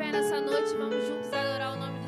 pé nessa noite, vamos juntos adorar o nome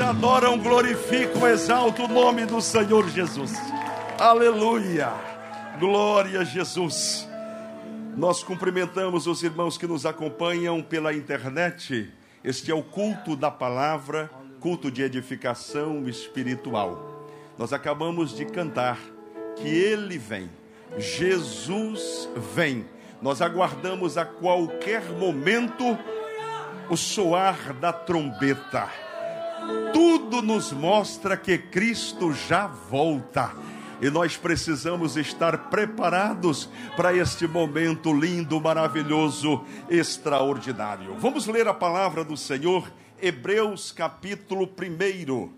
Adoram, glorificam, exaltam o nome do Senhor Jesus. Aleluia! Glória a Jesus. Nós cumprimentamos os irmãos que nos acompanham pela internet. Este é o culto da palavra, culto de edificação espiritual. Nós acabamos de cantar que ele vem. Jesus vem. Nós aguardamos a qualquer momento o soar da trombeta. Tudo nos mostra que Cristo já volta. E nós precisamos estar preparados para este momento lindo, maravilhoso, extraordinário. Vamos ler a palavra do Senhor, Hebreus capítulo 1.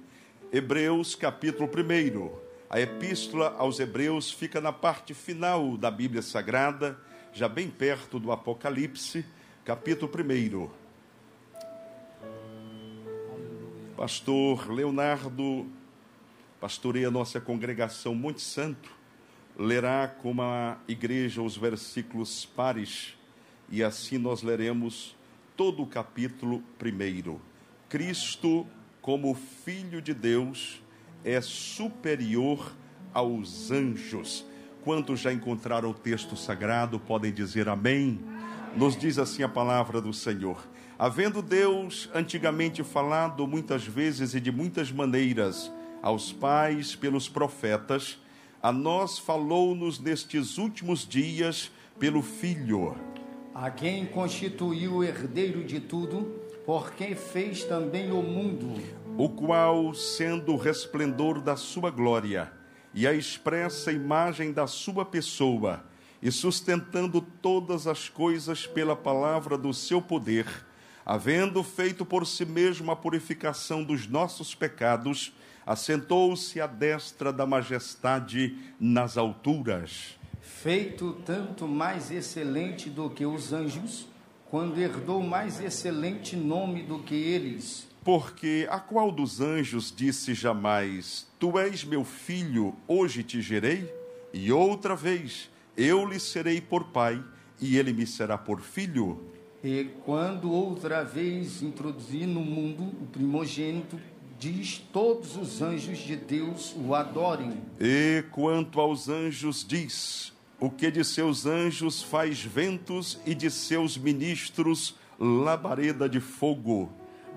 Hebreus capítulo 1. A epístola aos Hebreus fica na parte final da Bíblia Sagrada, já bem perto do Apocalipse, capítulo 1. Pastor Leonardo pastoreia nossa congregação Monte Santo, lerá como a igreja os versículos pares, e assim nós leremos todo o capítulo primeiro. Cristo, como Filho de Deus, é superior aos anjos. Quantos já encontraram o texto sagrado podem dizer amém? Nos diz assim a palavra do Senhor. Havendo Deus antigamente falado muitas vezes e de muitas maneiras, aos pais pelos profetas, a nós falou-nos nestes últimos dias pelo Filho. A quem constituiu o herdeiro de tudo, porque fez também o mundo. O qual, sendo o resplendor da sua glória e a expressa imagem da sua pessoa, e sustentando todas as coisas pela palavra do seu poder, havendo feito por si mesmo a purificação dos nossos pecados, assentou-se à destra da majestade nas alturas. Feito tanto mais excelente do que os anjos, quando herdou mais excelente nome do que eles. Porque a qual dos anjos disse jamais: Tu és meu filho, hoje te gerei? E outra vez: Eu lhe serei por pai, e ele me será por filho? E quando outra vez introduzi no mundo o primogênito diz: Todos os anjos de Deus o adorem. E quanto aos anjos, diz: O que de seus anjos faz ventos e de seus ministros labareda de fogo.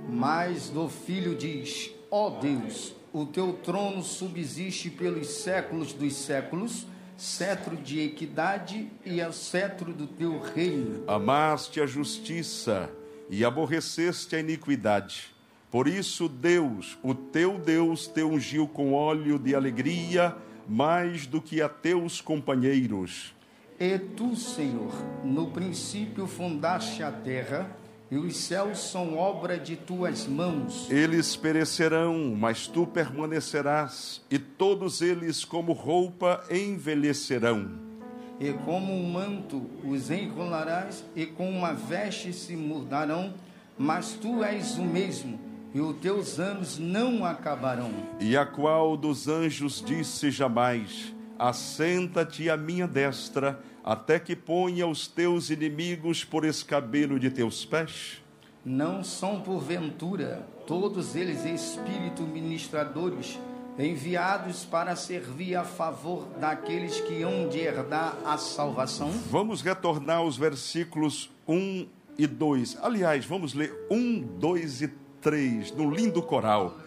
Mas do filho diz: Ó oh Deus, o teu trono subsiste pelos séculos dos séculos, cetro de equidade e é o cetro do teu reino. Amaste a justiça e aborreceste a iniquidade por isso, Deus, o teu Deus, te ungiu com óleo de alegria mais do que a teus companheiros. E tu, Senhor, no princípio fundaste a terra, e os céus são obra de tuas mãos. Eles perecerão, mas tu permanecerás, e todos eles, como roupa, envelhecerão. E como um manto os enrolarás, e com uma veste se mudarão, mas tu és o mesmo e os teus anos não acabarão. E a qual dos anjos disse jamais: Assenta-te à minha destra, até que ponha os teus inimigos por escabelo de teus pés? Não são porventura todos eles espírito ministradores, enviados para servir a favor daqueles que hão de herdar a salvação? Vamos retornar aos versículos 1 e 2. Aliás, vamos ler 1, 2 e 3 3, no lindo coral.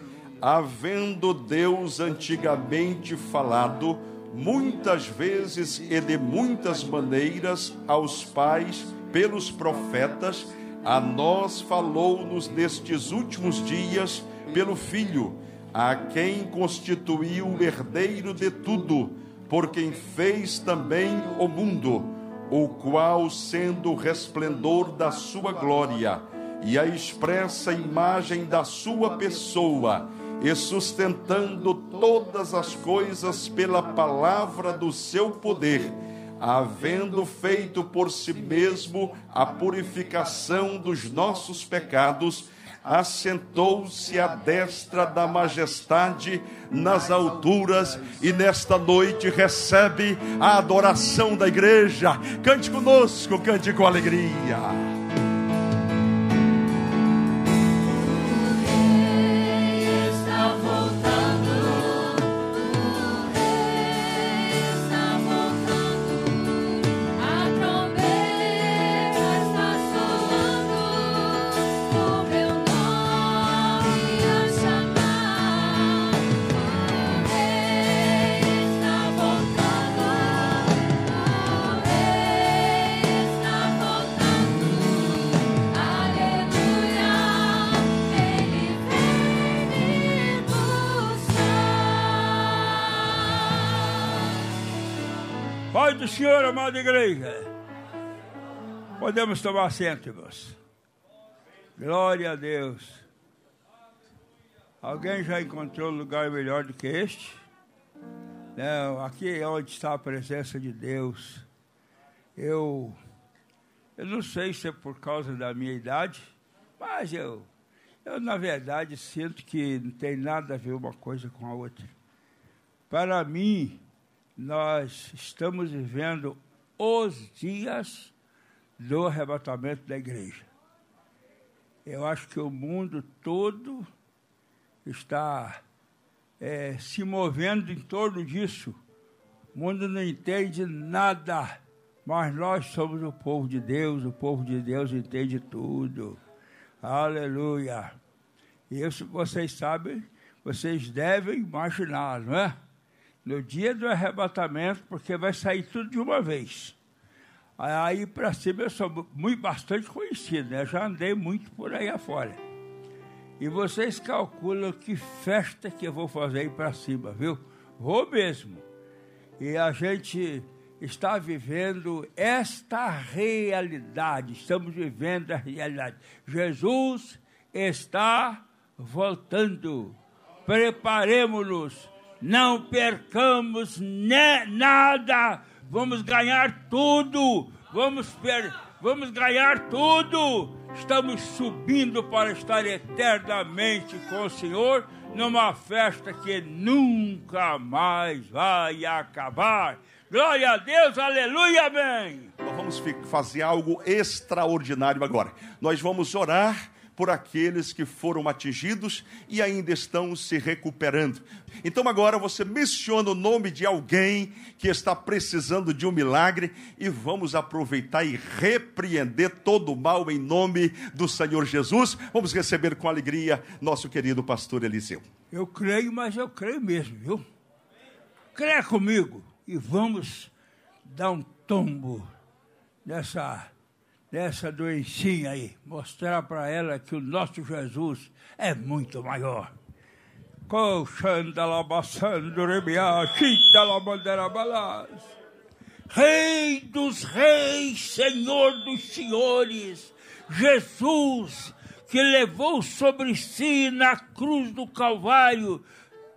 Havendo Deus antigamente falado, muitas vezes e de muitas maneiras, aos pais pelos profetas, a nós falou-nos nestes últimos dias pelo Filho, a quem constituiu o herdeiro de tudo, por quem fez também o mundo, o qual, sendo o resplendor da sua glória, e a expressa imagem da sua pessoa, e sustentando todas as coisas pela palavra do seu poder, havendo feito por si mesmo a purificação dos nossos pecados, assentou-se à destra da majestade nas alturas e nesta noite recebe a adoração da igreja. Cante conosco, cante com alegria. Amada igreja. Podemos tomar assento, irmãos. Glória a Deus. Alguém já encontrou lugar melhor do que este? Não, aqui é onde está a presença de Deus. Eu, eu não sei se é por causa da minha idade, mas eu, eu na verdade sinto que não tem nada a ver uma coisa com a outra. Para mim, nós estamos vivendo os dias do arrebatamento da igreja. Eu acho que o mundo todo está é, se movendo em torno disso. O mundo não entende nada, mas nós somos o povo de Deus, o povo de Deus entende tudo. Aleluia. Isso vocês sabem, vocês devem imaginar, não é? No dia do arrebatamento, porque vai sair tudo de uma vez. Aí para cima eu sou muito, bastante conhecido, né? Já andei muito por aí afora. E vocês calculam que festa que eu vou fazer aí para cima, viu? Vou mesmo. E a gente está vivendo esta realidade. Estamos vivendo a realidade. Jesus está voltando. Preparemos-nos. Não percamos nada vamos ganhar tudo, vamos, per, vamos ganhar tudo. Estamos subindo para estar eternamente com o Senhor numa festa que nunca mais vai acabar. Glória a Deus, aleluia, amém. Vamos fazer algo extraordinário agora. Nós vamos orar por aqueles que foram atingidos e ainda estão se recuperando. Então agora você menciona o nome de alguém que está precisando de um milagre e vamos aproveitar e repreender todo o mal em nome do Senhor Jesus. Vamos receber com alegria nosso querido pastor Eliseu. Eu creio, mas eu creio mesmo, viu? Creia comigo e vamos dar um tombo nessa dessa doencinha aí, mostrar para ela que o nosso Jesus é muito maior. Rei dos reis, Senhor dos senhores, Jesus, que levou sobre si na cruz do Calvário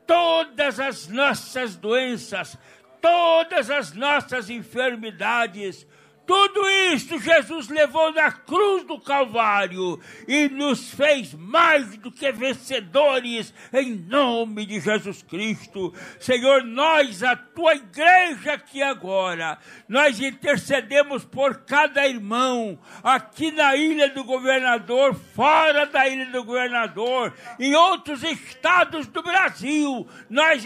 todas as nossas doenças, todas as nossas enfermidades, tudo isso Jesus levou na cruz do Calvário e nos fez mais do que vencedores em nome de Jesus Cristo. Senhor, nós, a tua igreja aqui agora, nós intercedemos por cada irmão aqui na ilha do governador, fora da ilha do governador, em outros estados do Brasil. Nós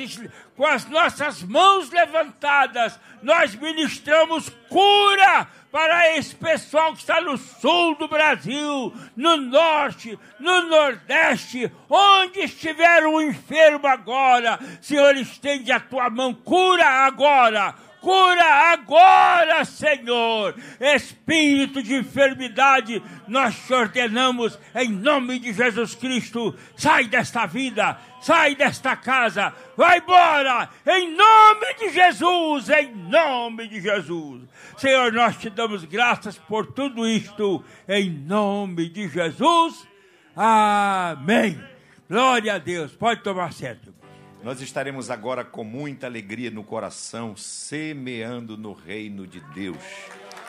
com as nossas mãos levantadas, nós ministramos cura para esse pessoal que está no sul do Brasil, no norte, no nordeste, onde estiver um enfermo agora, Senhor, estende a tua mão, cura agora cura agora, Senhor. Espírito de enfermidade, nós te ordenamos em nome de Jesus Cristo. Sai desta vida, sai desta casa, vai embora, em nome de Jesus, em nome de Jesus. Senhor, nós te damos graças por tudo isto, em nome de Jesus. Amém. Glória a Deus. Pode tomar certo. Nós estaremos agora com muita alegria no coração, semeando no reino de Deus.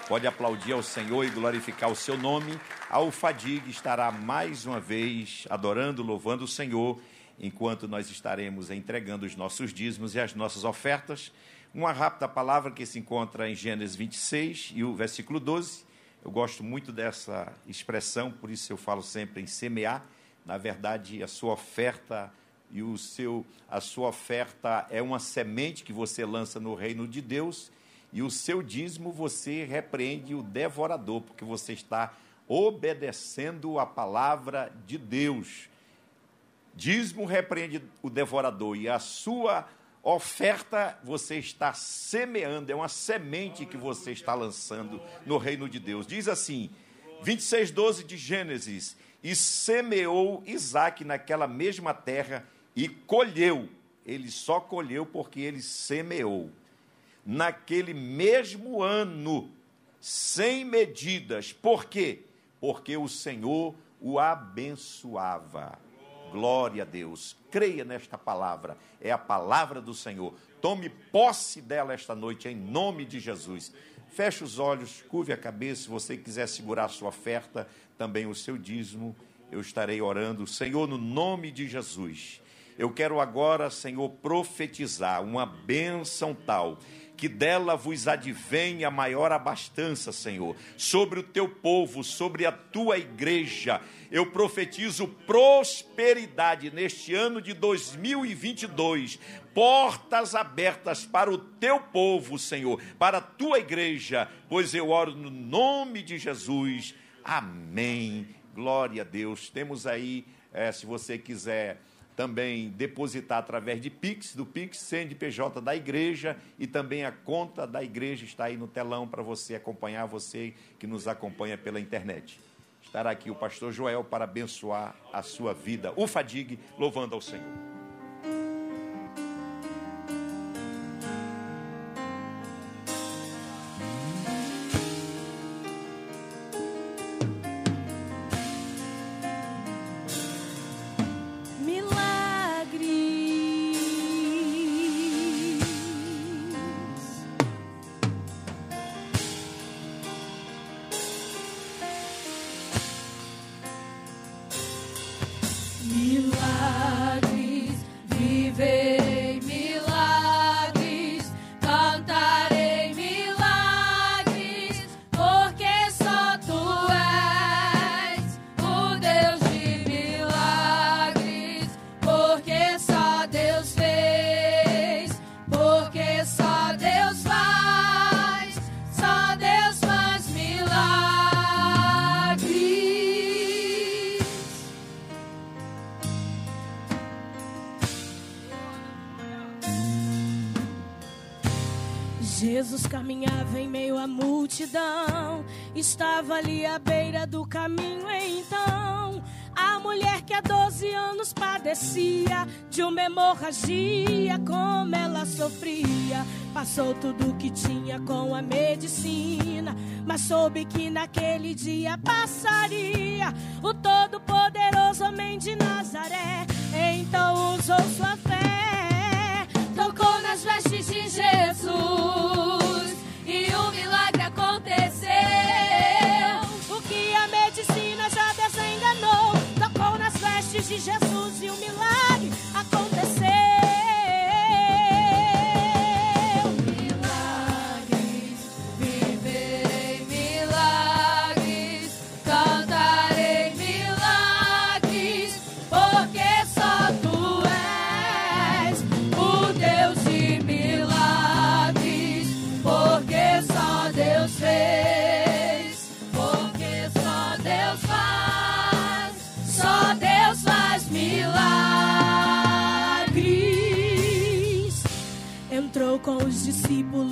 Pode aplaudir ao Senhor e glorificar o seu nome. A Alfadig estará mais uma vez adorando, louvando o Senhor, enquanto nós estaremos entregando os nossos dízimos e as nossas ofertas. Uma rápida palavra que se encontra em Gênesis 26 e o versículo 12. Eu gosto muito dessa expressão, por isso eu falo sempre em semear. Na verdade, a sua oferta e o seu, a sua oferta é uma semente que você lança no reino de Deus, e o seu dízimo você repreende o devorador, porque você está obedecendo a palavra de Deus. Dízimo repreende o devorador, e a sua oferta você está semeando, é uma semente que você está lançando no reino de Deus. Diz assim, 26, 12 de Gênesis: E semeou Isaac naquela mesma terra e colheu. Ele só colheu porque ele semeou. naquele mesmo ano, sem medidas. Por quê? Porque o Senhor o abençoava. Glória a Deus. Creia nesta palavra. É a palavra do Senhor. Tome posse dela esta noite, em nome de Jesus. Feche os olhos, curve a cabeça. Se você quiser segurar a sua oferta, também o seu dízimo, eu estarei orando. Senhor, no nome de Jesus. Eu quero agora, Senhor, profetizar uma bênção tal que dela vos advém a maior abastança, Senhor, sobre o teu povo, sobre a tua igreja. Eu profetizo prosperidade neste ano de 2022, portas abertas para o teu povo, Senhor, para a tua igreja, pois eu oro no nome de Jesus. Amém. Glória a Deus. Temos aí, é, se você quiser também depositar através de Pix, do Pix, CNPJ da igreja e também a conta da igreja está aí no telão para você acompanhar, você que nos acompanha pela internet. Estará aqui o pastor Joel para abençoar a sua vida. O Fadigue, louvando ao Senhor. Estava ali à beira do caminho então. A mulher que há 12 anos padecia de uma hemorragia, como ela sofria. Passou tudo que tinha com a medicina, mas soube que naquele dia passaria o Todo-Poderoso Homem de Nazaré. Então usou sua fé, tocou nas vestes de Jesus de Jesus e o milagre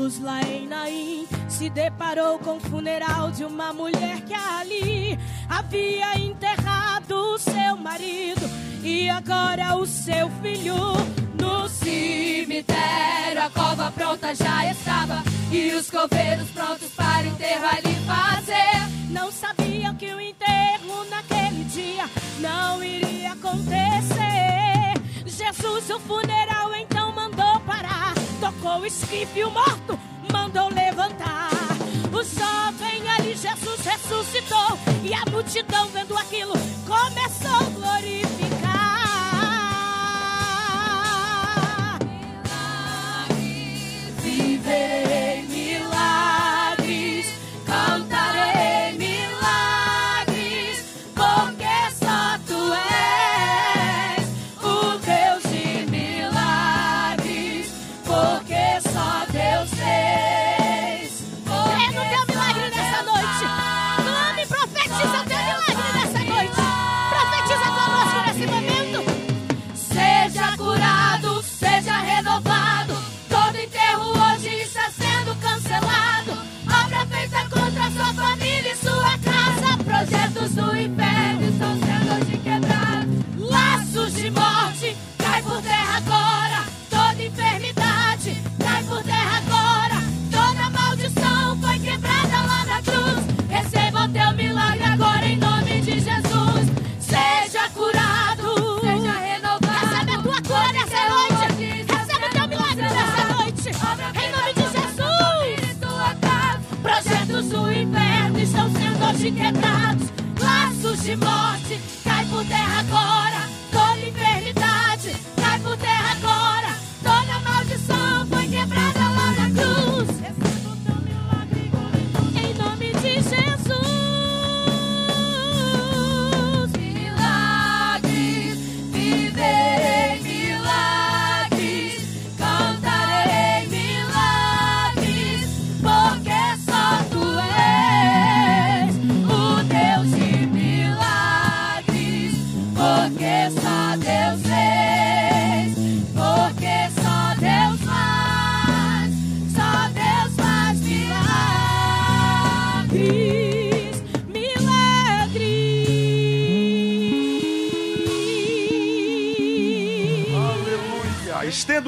discípulos lá em Naim, se deparou com o funeral de uma mulher que ali havia enterrado o seu marido e agora o seu filho no cemitério. A cova pronta já estava e os coveiros prontos para o enterro ali fazer. Não sabiam que o enterro naquele dia não iria acontecer. Jesus, o funeral parar. Tocou o esquife, o morto mandou levantar. O jovem ali, Jesus ressuscitou. E a multidão vendo aquilo começou a glorificar. Milagres,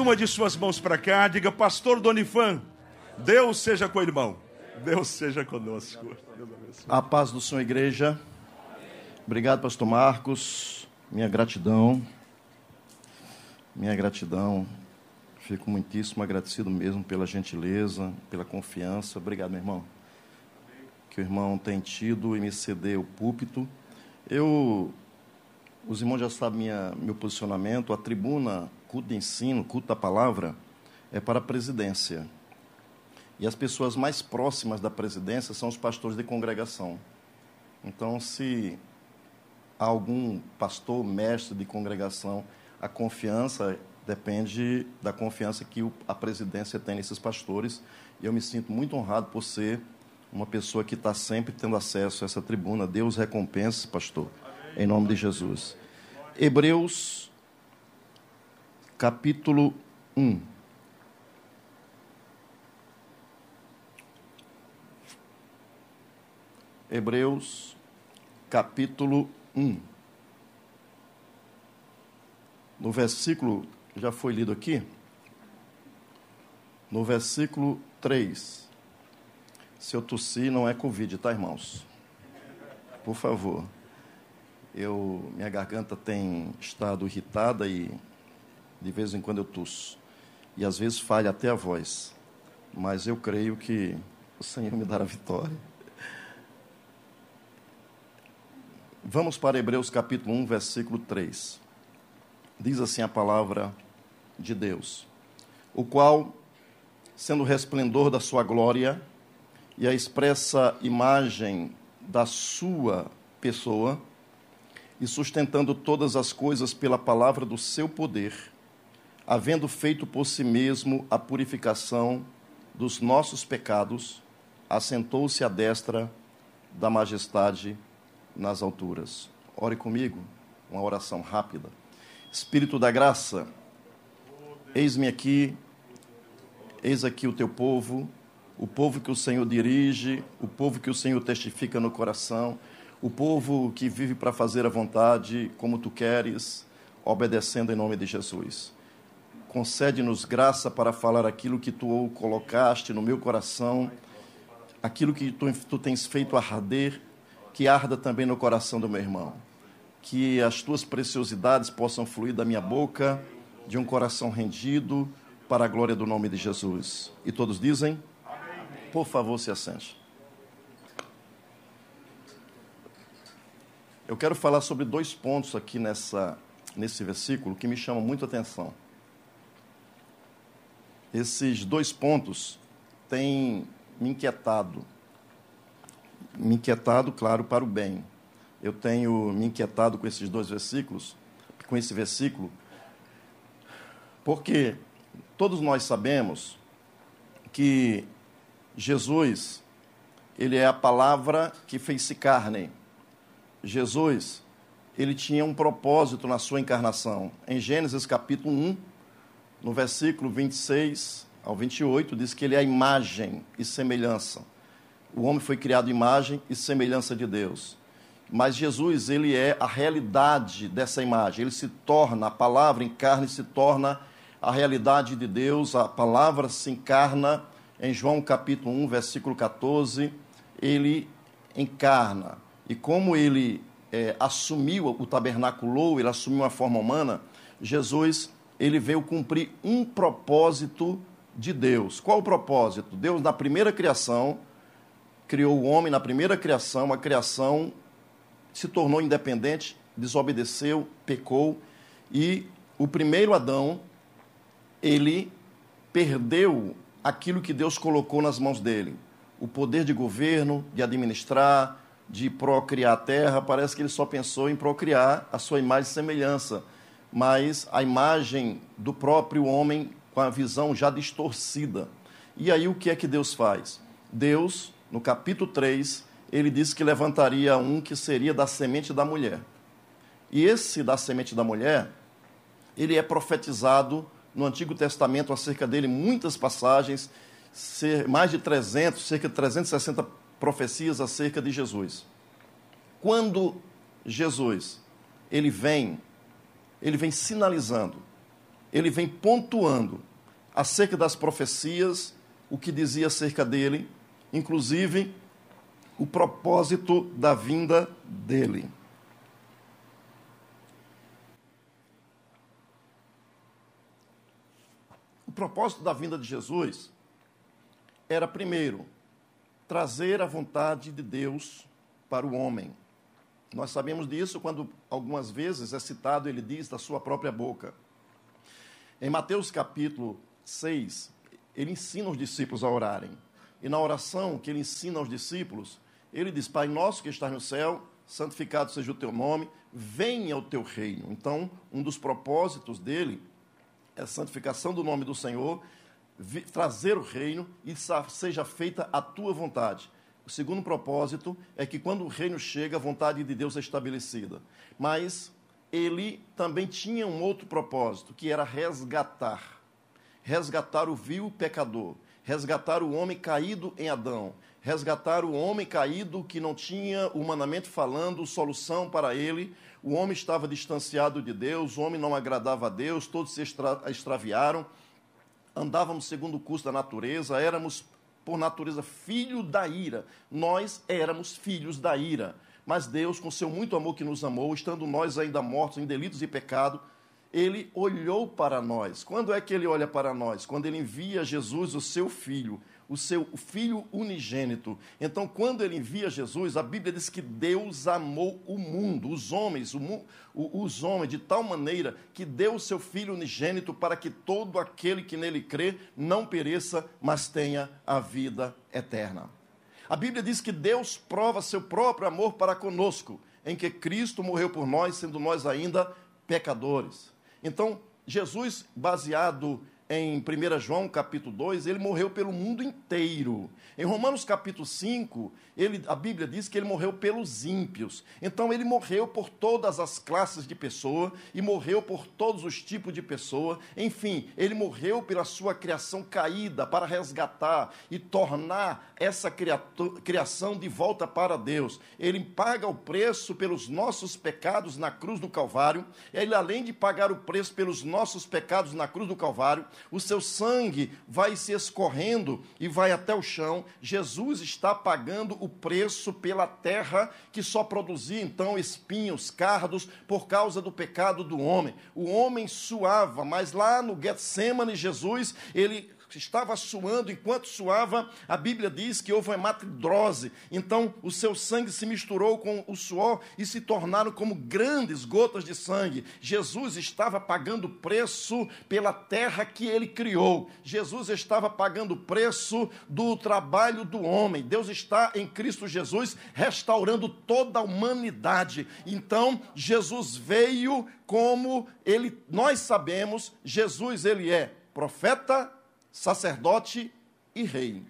uma de suas mãos para cá, diga, pastor Donifan, Deus seja com o irmão. Deus seja conosco. A paz do Senhor, igreja. Obrigado, pastor Marcos. Minha gratidão. Minha gratidão. Fico muitíssimo agradecido mesmo pela gentileza, pela confiança. Obrigado, meu irmão. Que o irmão tem tido em me ceder o púlpito. Eu, os irmãos já sabem minha, meu posicionamento. A tribuna, culto de ensino, culto da palavra, é para a presidência. E as pessoas mais próximas da presidência são os pastores de congregação. Então, se algum pastor, mestre de congregação, a confiança depende da confiança que a presidência tem nesses pastores. E eu me sinto muito honrado por ser uma pessoa que está sempre tendo acesso a essa tribuna. Deus recompense, pastor, em nome de Jesus. Hebreus, capítulo 1. Hebreus, capítulo 1. No versículo, já foi lido aqui? No versículo 3. Se eu tossir, não é Covid, tá, irmãos? Por favor. Eu, minha garganta tem estado irritada e de vez em quando eu tosso. E às vezes falha até a voz. Mas eu creio que o Senhor me dará vitória. Vamos para Hebreus capítulo 1, versículo 3. Diz assim a palavra de Deus: O qual, sendo o resplendor da sua glória e a expressa imagem da sua pessoa, e sustentando todas as coisas pela palavra do seu poder, havendo feito por si mesmo a purificação dos nossos pecados, assentou-se à destra da majestade nas alturas. Ore comigo, uma oração rápida. Espírito da graça, eis-me aqui, eis aqui o teu povo, o povo que o Senhor dirige, o povo que o Senhor testifica no coração, o povo que vive para fazer a vontade como tu queres, obedecendo em nome de Jesus. Concede-nos graça para falar aquilo que tu colocaste no meu coração, aquilo que tu, tu tens feito arder, que arda também no coração do meu irmão. Que as tuas preciosidades possam fluir da minha boca, de um coração rendido, para a glória do nome de Jesus. E todos dizem? Por favor, se assente. Eu quero falar sobre dois pontos aqui nessa, nesse versículo que me chamam muito a atenção. Esses dois pontos têm me inquietado. Me inquietado, claro, para o bem. Eu tenho me inquietado com esses dois versículos, com esse versículo, porque todos nós sabemos que Jesus, ele é a palavra que fez-se carne. Jesus, ele tinha um propósito na sua encarnação. Em Gênesis capítulo 1, no versículo 26 ao 28, diz que ele é a imagem e semelhança. O homem foi criado imagem e semelhança de Deus. Mas Jesus, ele é a realidade dessa imagem. Ele se torna, a palavra encarna e se torna a realidade de Deus. A palavra se encarna em João capítulo 1, versículo 14. Ele encarna. E como ele é, assumiu, o tabernaculou, ele assumiu a forma humana, Jesus, ele veio cumprir um propósito de Deus. Qual o propósito? Deus, na primeira criação, criou o homem na primeira criação, a criação se tornou independente, desobedeceu, pecou e o primeiro Adão, ele perdeu aquilo que Deus colocou nas mãos dele, o poder de governo, de administrar, de procriar a terra, parece que ele só pensou em procriar a sua imagem e semelhança, mas a imagem do próprio homem com a visão já distorcida. E aí o que é que Deus faz? Deus, no capítulo 3, ele disse que levantaria um que seria da semente da mulher. E esse da semente da mulher, ele é profetizado no Antigo Testamento acerca dele, muitas passagens, mais de 300, cerca de 360 profecias acerca de Jesus. Quando Jesus, ele vem, ele vem sinalizando, ele vem pontuando acerca das profecias, o que dizia acerca dele, inclusive o propósito da vinda dele. O propósito da vinda de Jesus era, primeiro, trazer a vontade de Deus para o homem. Nós sabemos disso quando algumas vezes é citado, ele diz da sua própria boca. Em Mateus capítulo 6, ele ensina os discípulos a orarem. E na oração que ele ensina aos discípulos, ele diz: Pai nosso que estás no céu, santificado seja o teu nome, venha o teu reino. Então, um dos propósitos dele é a santificação do nome do Senhor trazer o reino e seja feita a tua vontade. O segundo propósito é que quando o reino chega, a vontade de Deus é estabelecida. Mas ele também tinha um outro propósito, que era resgatar. Resgatar o vil pecador, resgatar o homem caído em Adão, resgatar o homem caído que não tinha, humanamente falando, solução para ele. O homem estava distanciado de Deus, o homem não agradava a Deus, todos se extra extraviaram andávamos segundo o curso da natureza, éramos, por natureza, filho da ira. Nós éramos filhos da ira. Mas Deus, com seu muito amor que nos amou, estando nós ainda mortos em delitos e pecado, ele olhou para nós. Quando é que ele olha para nós? Quando ele envia Jesus, o seu filho, o seu filho unigênito. Então, quando ele envia Jesus, a Bíblia diz que Deus amou o mundo, os homens, o, os homens, de tal maneira que deu o seu filho unigênito para que todo aquele que nele crê não pereça, mas tenha a vida eterna. A Bíblia diz que Deus prova seu próprio amor para conosco, em que Cristo morreu por nós, sendo nós ainda pecadores. Então, Jesus, baseado em 1 João capítulo 2, ele morreu pelo mundo inteiro. Em Romanos capítulo 5, ele, a Bíblia diz que ele morreu pelos ímpios. Então ele morreu por todas as classes de pessoa e morreu por todos os tipos de pessoa. Enfim, ele morreu pela sua criação caída para resgatar e tornar essa criação de volta para Deus. Ele paga o preço pelos nossos pecados na cruz do Calvário. Ele além de pagar o preço pelos nossos pecados na cruz do Calvário, o seu sangue vai se escorrendo e vai até o chão. Jesus está pagando o preço pela terra que só produzia então espinhos, cardos, por causa do pecado do homem. O homem suava, mas lá no Getsemane, Jesus, ele estava suando, enquanto suava, a Bíblia diz que houve uma hematidrose. Então, o seu sangue se misturou com o suor e se tornaram como grandes gotas de sangue. Jesus estava pagando preço pela terra que ele criou. Jesus estava pagando preço do trabalho do homem. Deus está em Cristo Jesus restaurando toda a humanidade. Então, Jesus veio como ele, nós sabemos, Jesus ele é profeta, sacerdote e rei.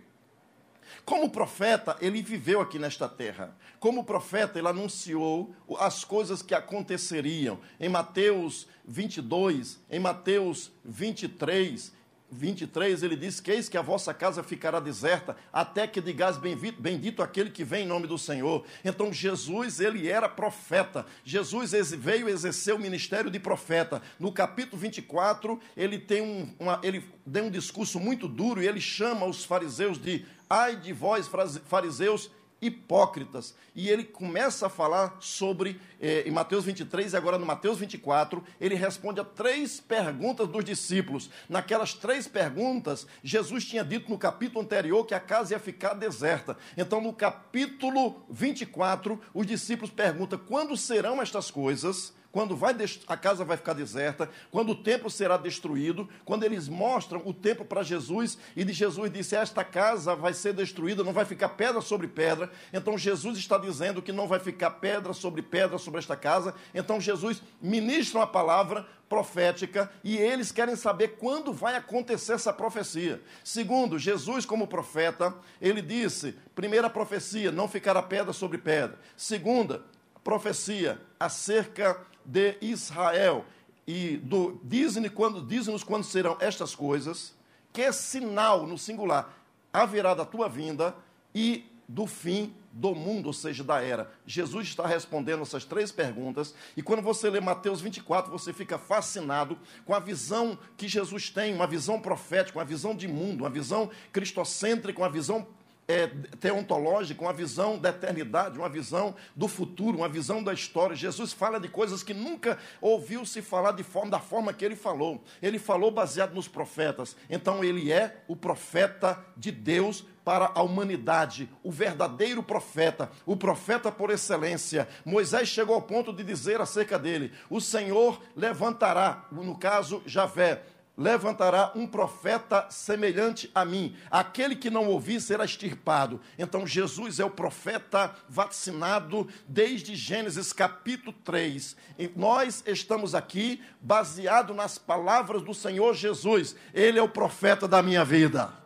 Como profeta, ele viveu aqui nesta terra. Como profeta, ele anunciou as coisas que aconteceriam. Em Mateus 22, em Mateus 23, 23, ele diz: que eis que a vossa casa ficará deserta, até que digais bendito, bendito aquele que vem em nome do Senhor. Então, Jesus, ele era profeta. Jesus veio exercer o ministério de profeta. No capítulo 24, ele tem um, uma, ele deu um discurso muito duro e ele chama os fariseus de ai de vós, fariseus, hipócritas. E ele começa a falar sobre, eh, em Mateus 23 e agora no Mateus 24, ele responde a três perguntas dos discípulos. Naquelas três perguntas, Jesus tinha dito no capítulo anterior que a casa ia ficar deserta. Então, no capítulo 24, os discípulos perguntam: quando serão estas coisas? Quando vai, a casa vai ficar deserta, quando o templo será destruído, quando eles mostram o templo para Jesus e de Jesus disse: Esta casa vai ser destruída, não vai ficar pedra sobre pedra. Então Jesus está dizendo que não vai ficar pedra sobre pedra sobre esta casa. Então Jesus ministra uma palavra profética e eles querem saber quando vai acontecer essa profecia. Segundo, Jesus, como profeta, ele disse: primeira profecia, não ficará pedra sobre pedra. Segunda, profecia acerca de Israel. E do, diz-nos quando, diz quando serão estas coisas, que é sinal, no singular, haverá da tua vinda e do fim do mundo, ou seja, da era. Jesus está respondendo essas três perguntas, e quando você lê Mateus 24, você fica fascinado com a visão que Jesus tem, uma visão profética, uma visão de mundo, uma visão cristocêntrica, uma visão é, teontológica, uma visão da eternidade, uma visão do futuro, uma visão da história. Jesus fala de coisas que nunca ouviu se falar de forma, da forma que ele falou. Ele falou baseado nos profetas. Então ele é o profeta de Deus para a humanidade, o verdadeiro profeta, o profeta por excelência. Moisés chegou ao ponto de dizer acerca dele: O Senhor levantará, no caso Javé, levantará um profeta semelhante a mim. Aquele que não ouvir será extirpado. Então Jesus é o profeta vacinado desde Gênesis capítulo 3. E nós estamos aqui baseado nas palavras do Senhor Jesus. Ele é o profeta da minha vida.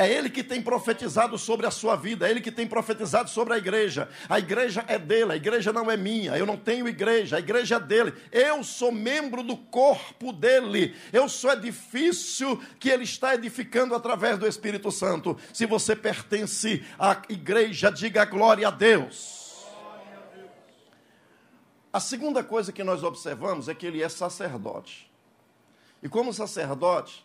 É Ele que tem profetizado sobre a sua vida, é Ele que tem profetizado sobre a igreja. A igreja é dele, a igreja não é minha, eu não tenho igreja, a igreja é dele. Eu sou membro do corpo dele, eu sou edifício que ele está edificando através do Espírito Santo. Se você pertence à igreja, diga glória a Deus. A segunda coisa que nós observamos é que ele é sacerdote. E como sacerdote,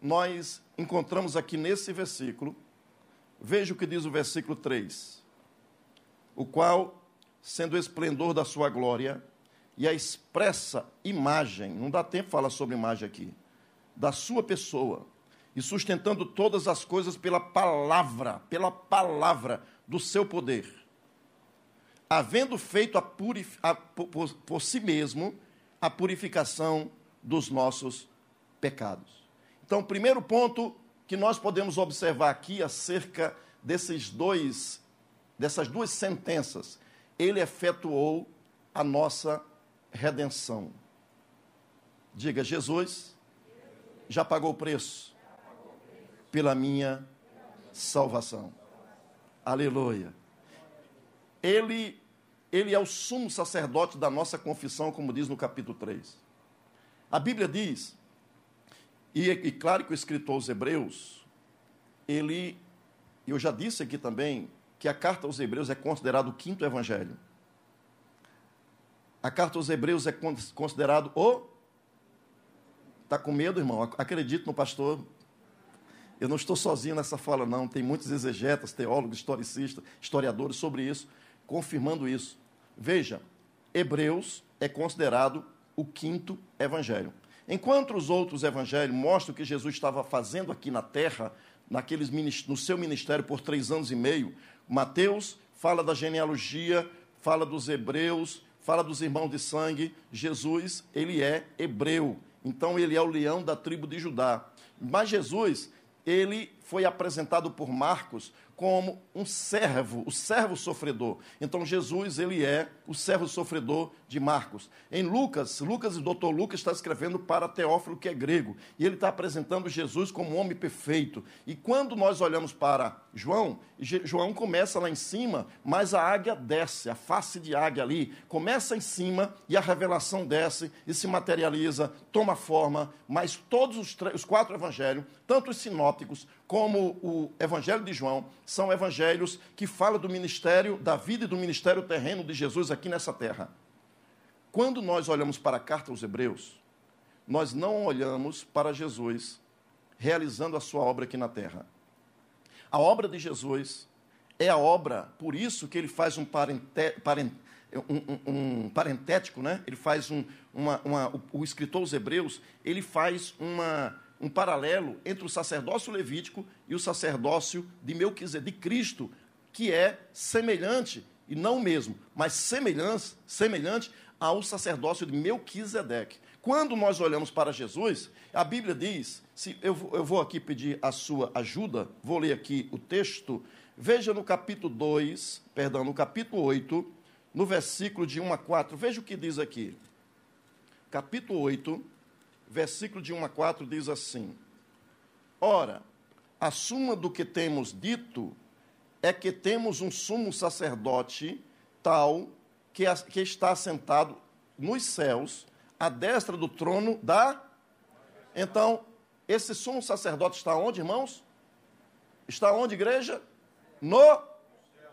nós encontramos aqui nesse versículo, veja o que diz o versículo 3: o qual, sendo o esplendor da sua glória e a expressa imagem, não dá tempo de falar sobre imagem aqui, da sua pessoa, e sustentando todas as coisas pela palavra, pela palavra do seu poder, havendo feito a a, por, por si mesmo a purificação dos nossos pecados. Então, primeiro ponto que nós podemos observar aqui acerca desses dois, dessas duas sentenças, ele efetuou a nossa redenção. Diga, Jesus já pagou o preço pela minha salvação. Aleluia. Ele, ele é o sumo sacerdote da nossa confissão, como diz no capítulo 3. A Bíblia diz e, e claro que o escritor aos Hebreus, ele, eu já disse aqui também, que a carta aos Hebreus é considerado o quinto evangelho. A carta aos Hebreus é considerado o. Está com medo, irmão? Acredito no pastor. Eu não estou sozinho nessa fala, não. Tem muitos exegetas, teólogos, historicistas, historiadores sobre isso, confirmando isso. Veja, Hebreus é considerado o quinto evangelho. Enquanto os outros evangelhos mostram o que Jesus estava fazendo aqui na terra, naqueles, no seu ministério por três anos e meio, Mateus fala da genealogia, fala dos hebreus, fala dos irmãos de sangue. Jesus, ele é hebreu, então ele é o leão da tribo de Judá. Mas Jesus, ele foi apresentado por Marcos como um servo, o servo sofredor. Então Jesus, ele é o servo sofredor de Marcos. Em Lucas, Lucas, o doutor Lucas está escrevendo para Teófilo, que é grego, e ele está apresentando Jesus como um homem perfeito. E quando nós olhamos para João, João começa lá em cima, mas a águia desce, a face de águia ali, começa em cima e a revelação desce e se materializa, toma forma, mas todos os, os quatro evangelhos, tanto os sinópticos como o Evangelho de João, são evangelhos que falam do ministério, da vida e do ministério terreno de Jesus aqui nessa terra. Quando nós olhamos para a carta aos Hebreus, nós não olhamos para Jesus realizando a sua obra aqui na terra. A obra de Jesus é a obra, por isso que ele faz um, parente, parent, um, um, um parentético, né? ele faz um, uma, uma, o, o escritor aos Hebreus, ele faz uma, um paralelo entre o sacerdócio levítico e o sacerdócio de Melquisedeque, de Cristo, que é semelhante, e não mesmo, mas semelhante, semelhante ao sacerdócio de Melquisedeque. Quando nós olhamos para Jesus, a Bíblia diz, se eu, eu vou aqui pedir a sua ajuda, vou ler aqui o texto, veja no capítulo 2, perdão, no capítulo 8, no versículo de 1 a 4, veja o que diz aqui. Capítulo 8, versículo de 1 a 4 diz assim: Ora, a suma do que temos dito é que temos um sumo sacerdote tal que, que está sentado nos céus à destra do trono da. Então, esse sumo sacerdote está onde, irmãos? Está onde, igreja? No,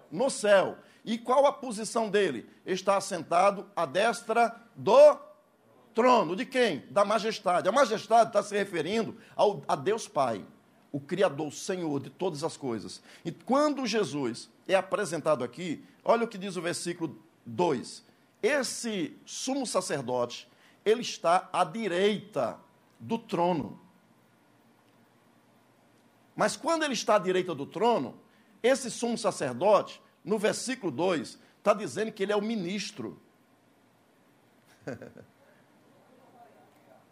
no céu. E qual a posição dele? Está sentado à destra do trono. De quem? Da majestade. A majestade está se referindo ao, a Deus Pai, o Criador, o Senhor de todas as coisas. E quando Jesus é apresentado aqui, olha o que diz o versículo 2. Esse sumo sacerdote ele está à direita do trono. Mas quando ele está à direita do trono, esse sumo sacerdote, no versículo 2, está dizendo que ele é o ministro.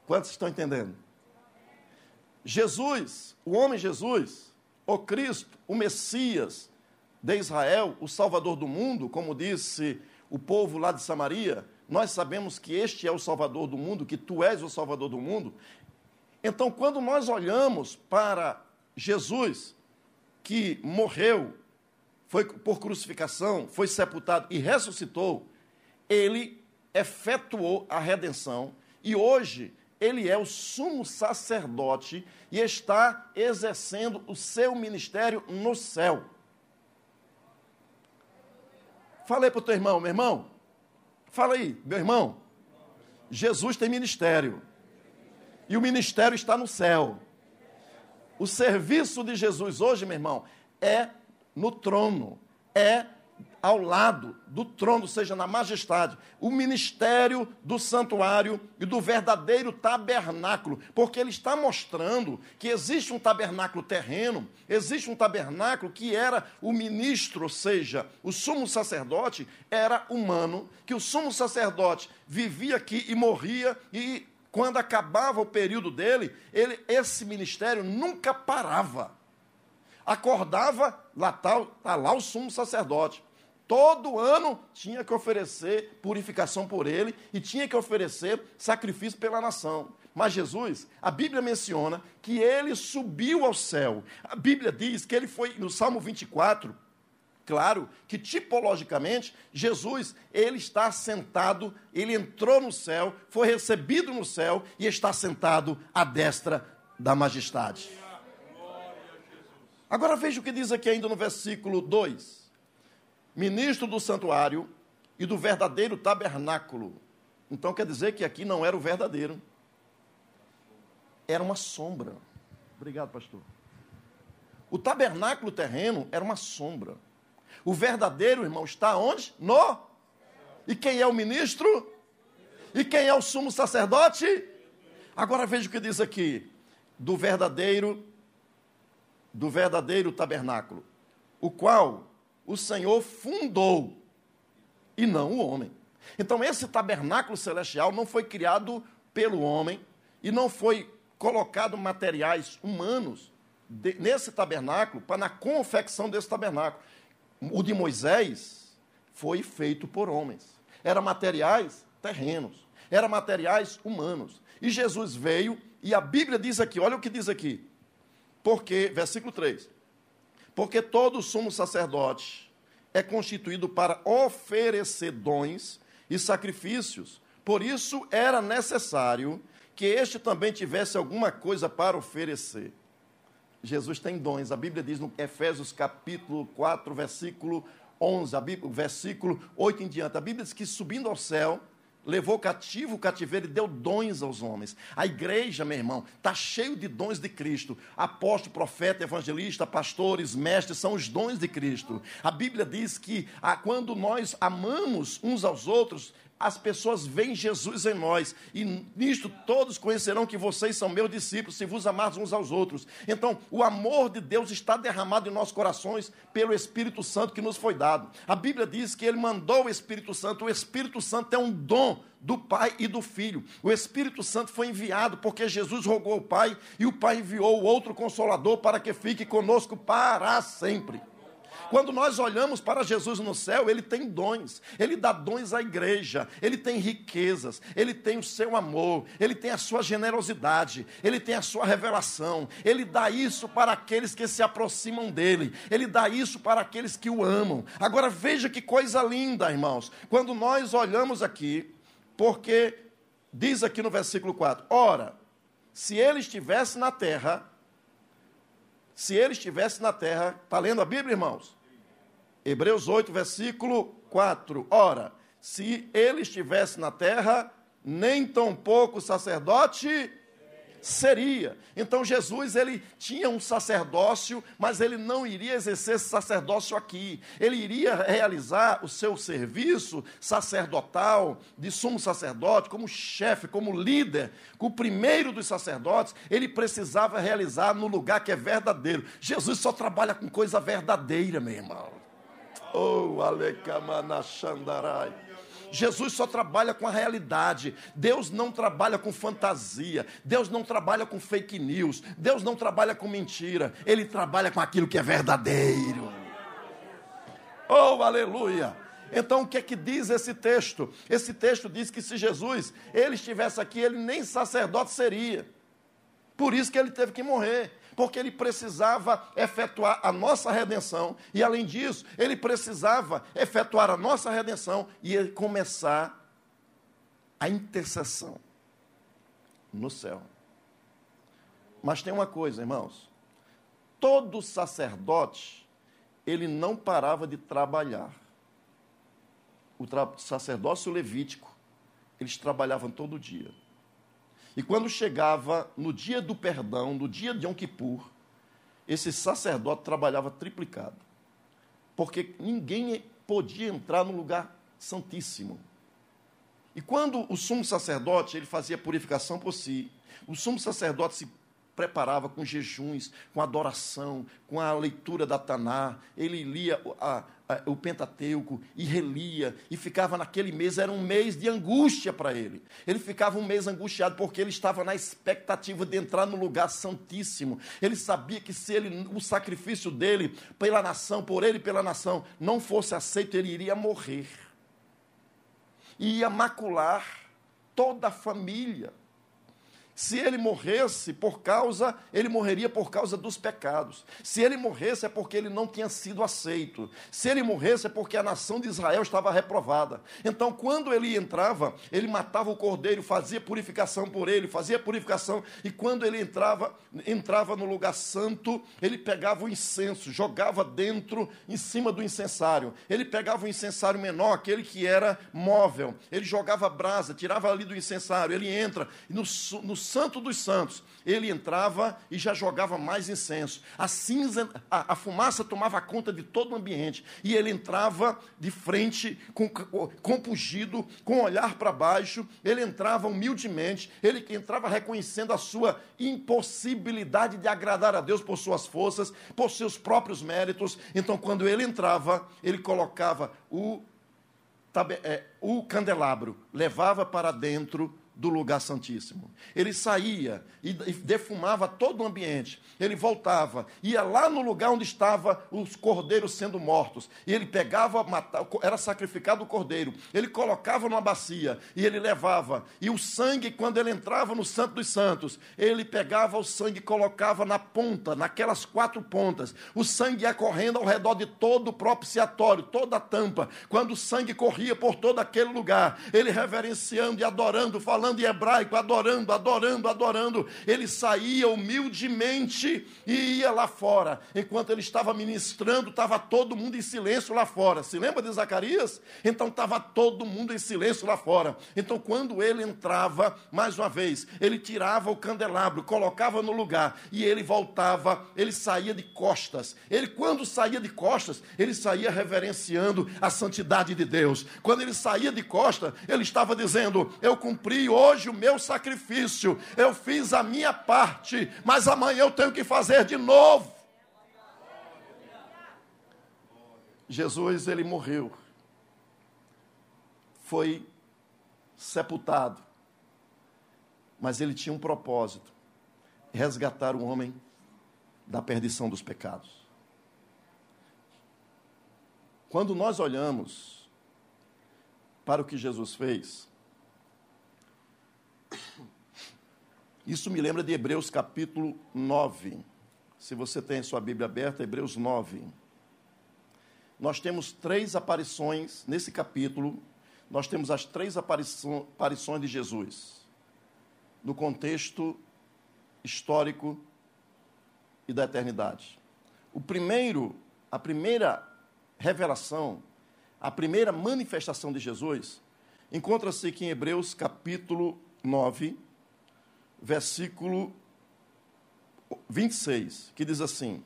Quantos estão entendendo? Jesus, o homem Jesus, o Cristo, o Messias de Israel, o Salvador do mundo, como disse o povo lá de Samaria, nós sabemos que este é o Salvador do mundo, que tu és o Salvador do mundo. Então, quando nós olhamos para Jesus, que morreu, foi por crucificação, foi sepultado e ressuscitou, ele efetuou a redenção e hoje ele é o sumo sacerdote e está exercendo o seu ministério no céu. Falei para o teu irmão, meu irmão, Fala aí, meu irmão. Jesus tem ministério. E o ministério está no céu. O serviço de Jesus hoje, meu irmão, é no trono, é ao lado do trono, seja na majestade, o ministério do santuário e do verdadeiro tabernáculo, porque ele está mostrando que existe um tabernáculo terreno, existe um tabernáculo que era o ministro, ou seja, o sumo sacerdote era humano, que o sumo sacerdote vivia aqui e morria e quando acabava o período dele, ele, esse ministério nunca parava. Acordava, lá está tá lá o sumo sacerdote todo ano tinha que oferecer purificação por ele e tinha que oferecer sacrifício pela nação. Mas Jesus, a Bíblia menciona que ele subiu ao céu. A Bíblia diz que ele foi, no Salmo 24, claro que tipologicamente, Jesus, ele está sentado, ele entrou no céu, foi recebido no céu e está sentado à destra da majestade. Agora veja o que diz aqui ainda no versículo 2 ministro do santuário e do verdadeiro tabernáculo. Então quer dizer que aqui não era o verdadeiro, era uma sombra. Obrigado, pastor. O tabernáculo terreno era uma sombra. O verdadeiro, irmão, está onde? No. E quem é o ministro? E quem é o sumo sacerdote? Agora veja o que diz aqui: do verdadeiro, do verdadeiro tabernáculo, o qual o Senhor fundou e não o homem. Então, esse tabernáculo celestial não foi criado pelo homem e não foi colocado materiais humanos de, nesse tabernáculo para na confecção desse tabernáculo. O de Moisés foi feito por homens. Era materiais terrenos, era materiais humanos. E Jesus veio e a Bíblia diz aqui, olha o que diz aqui. Porque, versículo 3 porque todo sumo sacerdote é constituído para oferecer dons e sacrifícios. Por isso era necessário que este também tivesse alguma coisa para oferecer. Jesus tem dons. A Bíblia diz no Efésios capítulo 4, versículo 11, a Bíblia, versículo 8 em diante. A Bíblia diz que subindo ao céu, levou cativo o cativeiro e deu dons aos homens. A igreja, meu irmão, está cheio de dons de Cristo. Apóstolo, profeta, evangelista, pastores, mestres, são os dons de Cristo. A Bíblia diz que ah, quando nós amamos uns aos outros, as pessoas veem Jesus em nós, e nisto todos conhecerão que vocês são meus discípulos, se vos amardes uns aos outros. Então, o amor de Deus está derramado em nossos corações pelo Espírito Santo que nos foi dado. A Bíblia diz que ele mandou o Espírito Santo, o Espírito Santo é um dom do Pai e do Filho. O Espírito Santo foi enviado porque Jesus rogou ao Pai e o Pai enviou o outro consolador para que fique conosco para sempre. Quando nós olhamos para Jesus no céu, ele tem dons, ele dá dons à igreja, ele tem riquezas, ele tem o seu amor, ele tem a sua generosidade, ele tem a sua revelação, ele dá isso para aqueles que se aproximam dele, ele dá isso para aqueles que o amam. Agora veja que coisa linda, irmãos, quando nós olhamos aqui, porque diz aqui no versículo 4: Ora, se ele estivesse na terra, se ele estivesse na terra, está lendo a Bíblia, irmãos? Hebreus 8, versículo 4. Ora, se ele estivesse na terra, nem tão pouco sacerdote seria. Então Jesus ele tinha um sacerdócio, mas ele não iria exercer esse sacerdócio aqui. Ele iria realizar o seu serviço sacerdotal de sumo sacerdote, como chefe, como líder, o primeiro dos sacerdotes, ele precisava realizar no lugar que é verdadeiro. Jesus só trabalha com coisa verdadeira, meu irmão. Oh, Alecamanachandarai. Jesus só trabalha com a realidade. Deus não trabalha com fantasia. Deus não trabalha com fake news. Deus não trabalha com mentira. Ele trabalha com aquilo que é verdadeiro. Oh, aleluia! Então, o que é que diz esse texto? Esse texto diz que se Jesus ele estivesse aqui, ele nem sacerdote seria. Por isso que ele teve que morrer porque ele precisava efetuar a nossa redenção, e além disso, ele precisava efetuar a nossa redenção e começar a intercessão no céu. Mas tem uma coisa, irmãos: todo sacerdote, ele não parava de trabalhar. O tra sacerdócio levítico, eles trabalhavam todo dia. E quando chegava no dia do perdão, no dia de Yom Kippur, esse sacerdote trabalhava triplicado. Porque ninguém podia entrar no lugar santíssimo. E quando o sumo sacerdote, ele fazia purificação por si, o sumo sacerdote se preparava com jejuns, com adoração, com a leitura da Taná, ele lia a, o Pentateuco e relia e ficava naquele mês, era um mês de angústia para ele. Ele ficava um mês angustiado porque ele estava na expectativa de entrar no lugar santíssimo. Ele sabia que se ele, o sacrifício dele pela nação, por ele e pela nação, não fosse aceito, ele iria morrer. E ia macular toda a família. Se ele morresse por causa, ele morreria por causa dos pecados. Se ele morresse é porque ele não tinha sido aceito. Se ele morresse é porque a nação de Israel estava reprovada. Então, quando ele entrava, ele matava o cordeiro, fazia purificação por ele, fazia purificação, e quando ele entrava, entrava no lugar santo, ele pegava o incenso, jogava dentro, em cima do incensário. Ele pegava o incensário menor, aquele que era móvel. Ele jogava brasa, tirava ali do incensário. Ele entra no, no santo dos santos, ele entrava e já jogava mais incenso. A cinza, a, a fumaça tomava conta de todo o ambiente. E ele entrava de frente, com, compungido, com olhar para baixo. Ele entrava humildemente, ele entrava reconhecendo a sua impossibilidade de agradar a Deus por suas forças, por seus próprios méritos. Então, quando ele entrava, ele colocava o, é, o candelabro, levava para dentro do lugar santíssimo. Ele saía e defumava todo o ambiente. Ele voltava, ia lá no lugar onde estavam os cordeiros sendo mortos. E ele pegava, era sacrificado o cordeiro. Ele colocava numa bacia e ele levava. E o sangue, quando ele entrava no Santo dos Santos, ele pegava o sangue e colocava na ponta, naquelas quatro pontas. O sangue ia correndo ao redor de todo o propiciatório, toda a tampa. Quando o sangue corria por todo aquele lugar, ele reverenciando e adorando, falando falando em hebraico, adorando, adorando, adorando. Ele saía humildemente e ia lá fora. Enquanto ele estava ministrando, estava todo mundo em silêncio lá fora. Se lembra de Zacarias? Então estava todo mundo em silêncio lá fora. Então, quando ele entrava, mais uma vez, ele tirava o candelabro, colocava no lugar e ele voltava, ele saía de costas. Ele, quando saía de costas, ele saía reverenciando a santidade de Deus. Quando ele saía de costas, ele estava dizendo: Eu cumpri hoje o meu sacrifício, eu fiz a minha parte, mas amanhã eu tenho que fazer de novo. Jesus, ele morreu, foi sepultado, mas ele tinha um propósito: resgatar o homem da perdição dos pecados. Quando nós olhamos para o que Jesus fez, isso me lembra de Hebreus capítulo 9. Se você tem sua Bíblia aberta, Hebreus 9. Nós temos três aparições nesse capítulo. Nós temos as três aparições de Jesus no contexto histórico e da eternidade. O primeiro, a primeira revelação, a primeira manifestação de Jesus, encontra-se aqui em Hebreus capítulo 9, versículo 26, que diz assim: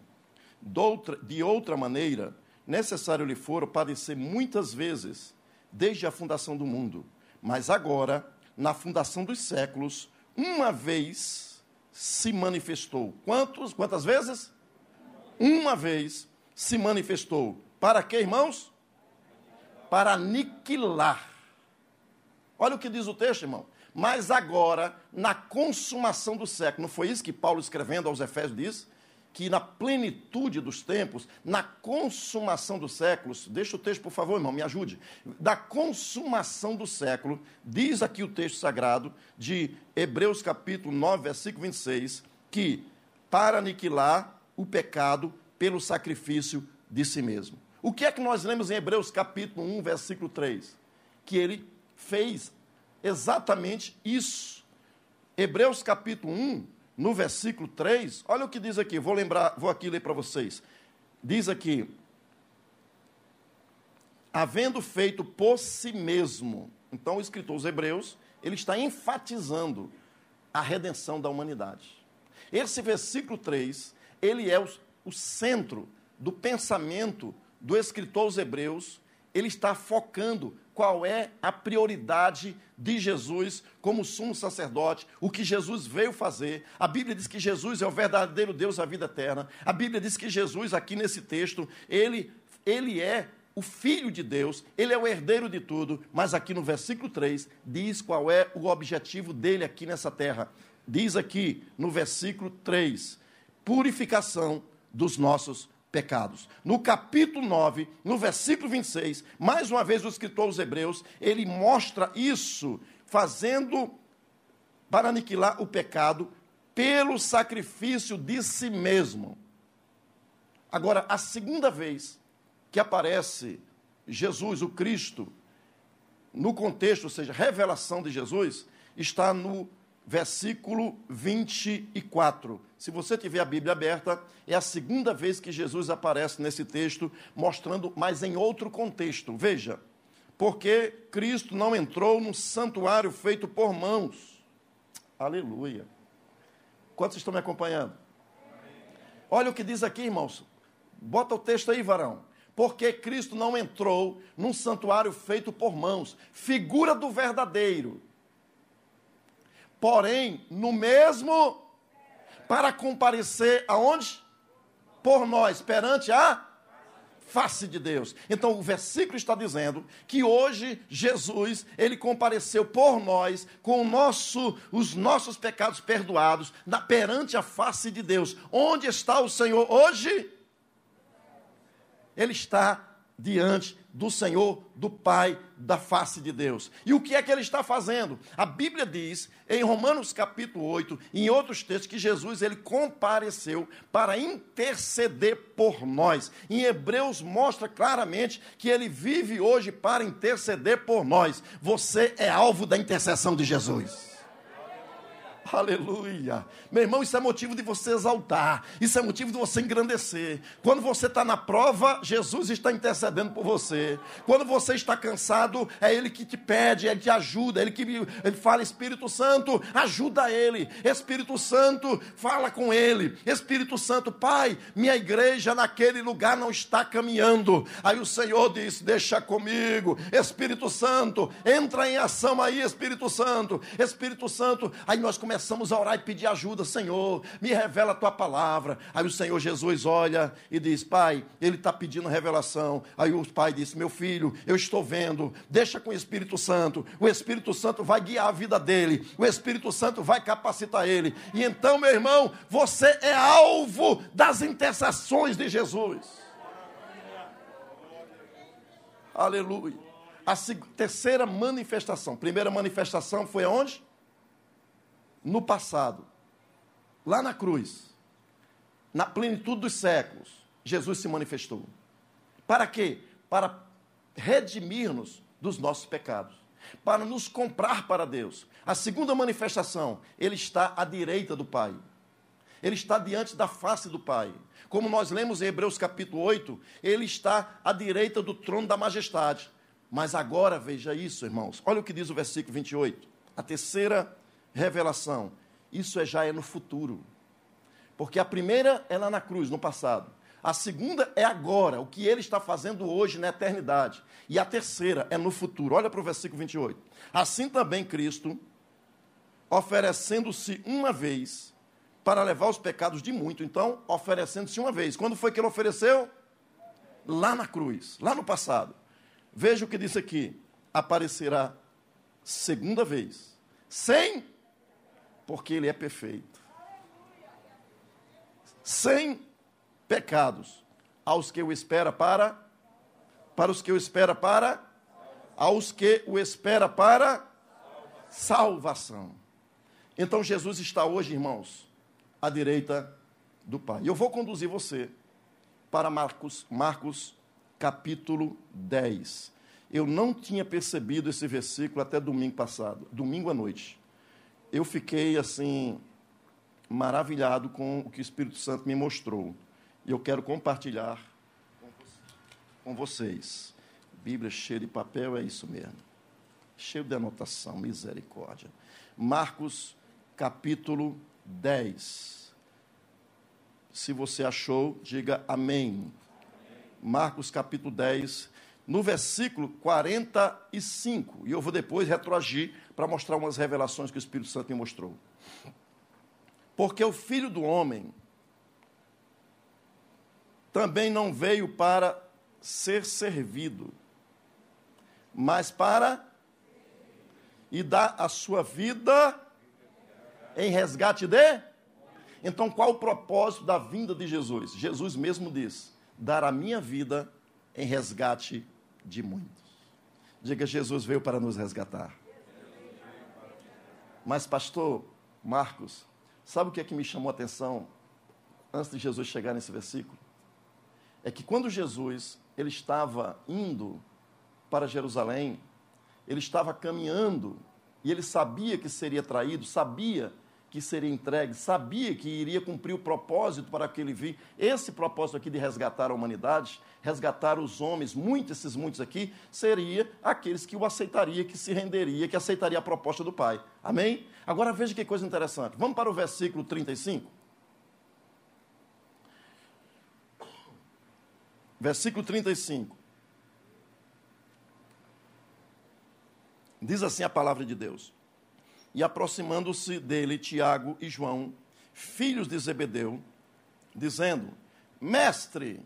De outra maneira, necessário lhe for padecer muitas vezes, desde a fundação do mundo, mas agora, na fundação dos séculos, uma vez se manifestou. Quantos, quantas vezes? Uma vez se manifestou para quê, irmãos? Para aniquilar. Olha o que diz o texto, irmão. Mas agora, na consumação do século, não foi isso que Paulo escrevendo aos Efésios diz? Que na plenitude dos tempos, na consumação dos séculos, deixa o texto, por favor, irmão, me ajude. Da consumação do século, diz aqui o texto sagrado de Hebreus capítulo 9, versículo 26, que para aniquilar o pecado pelo sacrifício de si mesmo. O que é que nós lemos em Hebreus capítulo 1, versículo 3? Que ele fez exatamente isso. Hebreus capítulo 1, no versículo 3, olha o que diz aqui, vou lembrar, vou aqui ler para vocês. Diz aqui: havendo feito por si mesmo. Então o escritor os Hebreus, ele está enfatizando a redenção da humanidade. Esse versículo 3, ele é o, o centro do pensamento do escritor aos Hebreus, ele está focando qual é a prioridade de Jesus como sumo sacerdote, o que Jesus veio fazer. A Bíblia diz que Jesus é o verdadeiro Deus da vida eterna. A Bíblia diz que Jesus, aqui nesse texto, ele, ele é o Filho de Deus, ele é o herdeiro de tudo, mas aqui no versículo 3 diz qual é o objetivo dele aqui nessa terra. Diz aqui no versículo 3: purificação dos nossos pecados. No capítulo 9, no versículo 26, mais uma vez o escritor aos Hebreus, ele mostra isso, fazendo para aniquilar o pecado pelo sacrifício de si mesmo. Agora, a segunda vez que aparece Jesus, o Cristo, no contexto, ou seja, revelação de Jesus, está no versículo 24. Se você tiver a Bíblia aberta, é a segunda vez que Jesus aparece nesse texto, mostrando, mas em outro contexto. Veja, porque Cristo não entrou num santuário feito por mãos. Aleluia. Quantos estão me acompanhando? Olha o que diz aqui, irmãos. Bota o texto aí, varão. Porque Cristo não entrou num santuário feito por mãos, figura do verdadeiro porém, no mesmo, para comparecer aonde? Por nós, perante a face de Deus. Então o versículo está dizendo que hoje Jesus, ele compareceu por nós com nosso, os nossos pecados perdoados na, perante a face de Deus. Onde está o Senhor hoje? Ele está diante do Senhor, do Pai, da face de Deus. E o que é que ele está fazendo? A Bíblia diz, em Romanos capítulo 8, e em outros textos, que Jesus ele compareceu para interceder por nós. Em Hebreus mostra claramente que ele vive hoje para interceder por nós. Você é alvo da intercessão de Jesus. Aleluia. Meu irmão, isso é motivo de você exaltar. Isso é motivo de você engrandecer. Quando você está na prova, Jesus está intercedendo por você. Quando você está cansado, é Ele que te pede, Ele te ajuda. Ele que ele fala, Espírito Santo, ajuda Ele. Espírito Santo, fala com Ele. Espírito Santo, Pai, minha igreja naquele lugar não está caminhando. Aí o Senhor diz: Deixa comigo. Espírito Santo, entra em ação aí, Espírito Santo. Espírito Santo, aí nós começamos começamos a orar e pedir ajuda, Senhor, me revela a tua palavra. Aí o Senhor Jesus olha e diz: Pai, ele está pedindo revelação. Aí o pai disse: Meu filho, eu estou vendo, deixa com o Espírito Santo. O Espírito Santo vai guiar a vida dele, o Espírito Santo vai capacitar ele. E então, meu irmão, você é alvo das intercessões de Jesus. Aleluia. A terceira manifestação. Primeira manifestação foi aonde? No passado, lá na cruz, na plenitude dos séculos, Jesus se manifestou. Para quê? Para redimir-nos dos nossos pecados, para nos comprar para Deus. A segunda manifestação, ele está à direita do Pai. Ele está diante da face do Pai. Como nós lemos em Hebreus capítulo 8, ele está à direita do trono da majestade. Mas agora, veja isso, irmãos. Olha o que diz o versículo 28. A terceira revelação. Isso é, já é no futuro. Porque a primeira é lá na cruz, no passado. A segunda é agora, o que ele está fazendo hoje na eternidade. E a terceira é no futuro. Olha para o versículo 28. Assim também Cristo, oferecendo-se uma vez para levar os pecados de muito. Então, oferecendo-se uma vez. Quando foi que ele ofereceu? Lá na cruz, lá no passado. Veja o que disse aqui. Aparecerá segunda vez, sem porque ele é perfeito. Sem pecados, aos que o espera para para os que o espera para aos que o espera para salvação. Então Jesus está hoje, irmãos, à direita do Pai. Eu vou conduzir você para Marcos, Marcos capítulo 10. Eu não tinha percebido esse versículo até domingo passado, domingo à noite eu fiquei assim maravilhado com o que o Espírito Santo me mostrou. E eu quero compartilhar com vocês. Bíblia cheia de papel é isso mesmo. Cheio de anotação, misericórdia. Marcos capítulo 10. Se você achou, diga amém. Marcos capítulo 10, no versículo 45. E eu vou depois retroagir para mostrar umas revelações que o Espírito Santo me mostrou. Porque o filho do homem também não veio para ser servido, mas para e dar a sua vida em resgate de. Então, qual o propósito da vinda de Jesus? Jesus mesmo diz: dar a minha vida em resgate de muitos. Diga, Jesus veio para nos resgatar. Mas, pastor Marcos, sabe o que é que me chamou a atenção antes de Jesus chegar nesse versículo? É que quando Jesus ele estava indo para Jerusalém, ele estava caminhando e ele sabia que seria traído, sabia que seria entregue, sabia que iria cumprir o propósito para que ele vir. Esse propósito aqui de resgatar a humanidade, resgatar os homens, muitos, esses muitos aqui, seria aqueles que o aceitaria, que se renderia, que aceitaria a proposta do Pai. Amém? Agora veja que coisa interessante. Vamos para o versículo 35. Versículo 35. Diz assim a palavra de Deus e aproximando-se dele Tiago e João, filhos de Zebedeu, dizendo: Mestre,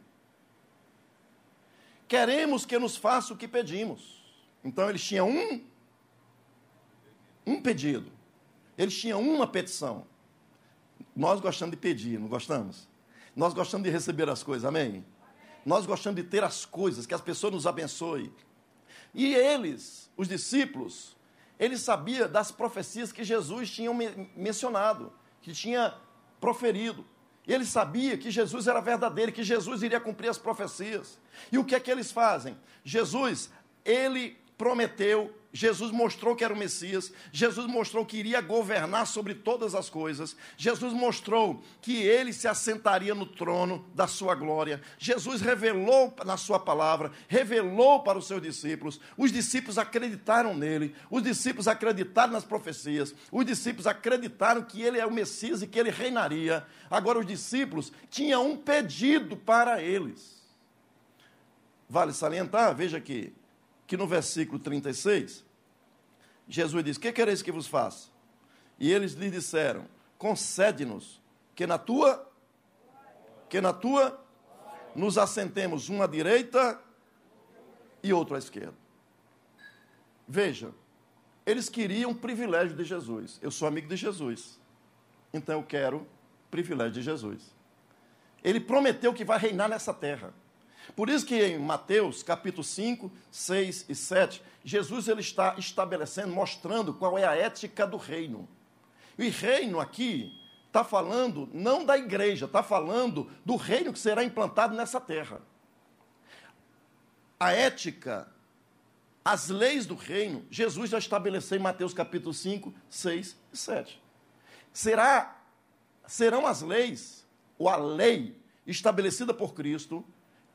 queremos que nos faça o que pedimos. Então eles tinham um um pedido. Eles tinham uma petição. Nós gostamos de pedir, não gostamos? Nós gostamos de receber as coisas, amém? Nós gostamos de ter as coisas, que as pessoas nos abençoem. E eles, os discípulos, ele sabia das profecias que Jesus tinha mencionado, que tinha proferido. Ele sabia que Jesus era verdadeiro, que Jesus iria cumprir as profecias. E o que é que eles fazem? Jesus, ele prometeu Jesus mostrou que era o Messias, Jesus mostrou que iria governar sobre todas as coisas, Jesus mostrou que ele se assentaria no trono da sua glória. Jesus revelou na sua palavra, revelou para os seus discípulos. Os discípulos acreditaram nele, os discípulos acreditaram nas profecias, os discípulos acreditaram que ele é o Messias e que ele reinaria. Agora, os discípulos tinham um pedido para eles. Vale salientar, veja aqui, que no versículo 36, Jesus diz: Que quereis que vos faça? E eles lhe disseram: Concede-nos que na tua que na tua nos assentemos uma à direita e outra à esquerda. Veja, eles queriam privilégio de Jesus. Eu sou amigo de Jesus. Então eu quero privilégio de Jesus. Ele prometeu que vai reinar nessa terra. Por isso que em Mateus, capítulo 5, 6 e 7, Jesus ele está estabelecendo, mostrando qual é a ética do reino. E reino aqui está falando não da igreja, está falando do reino que será implantado nessa terra. A ética, as leis do reino, Jesus já estabeleceu em Mateus capítulo 5, 6 e 7. Será, serão as leis, ou a lei estabelecida por Cristo,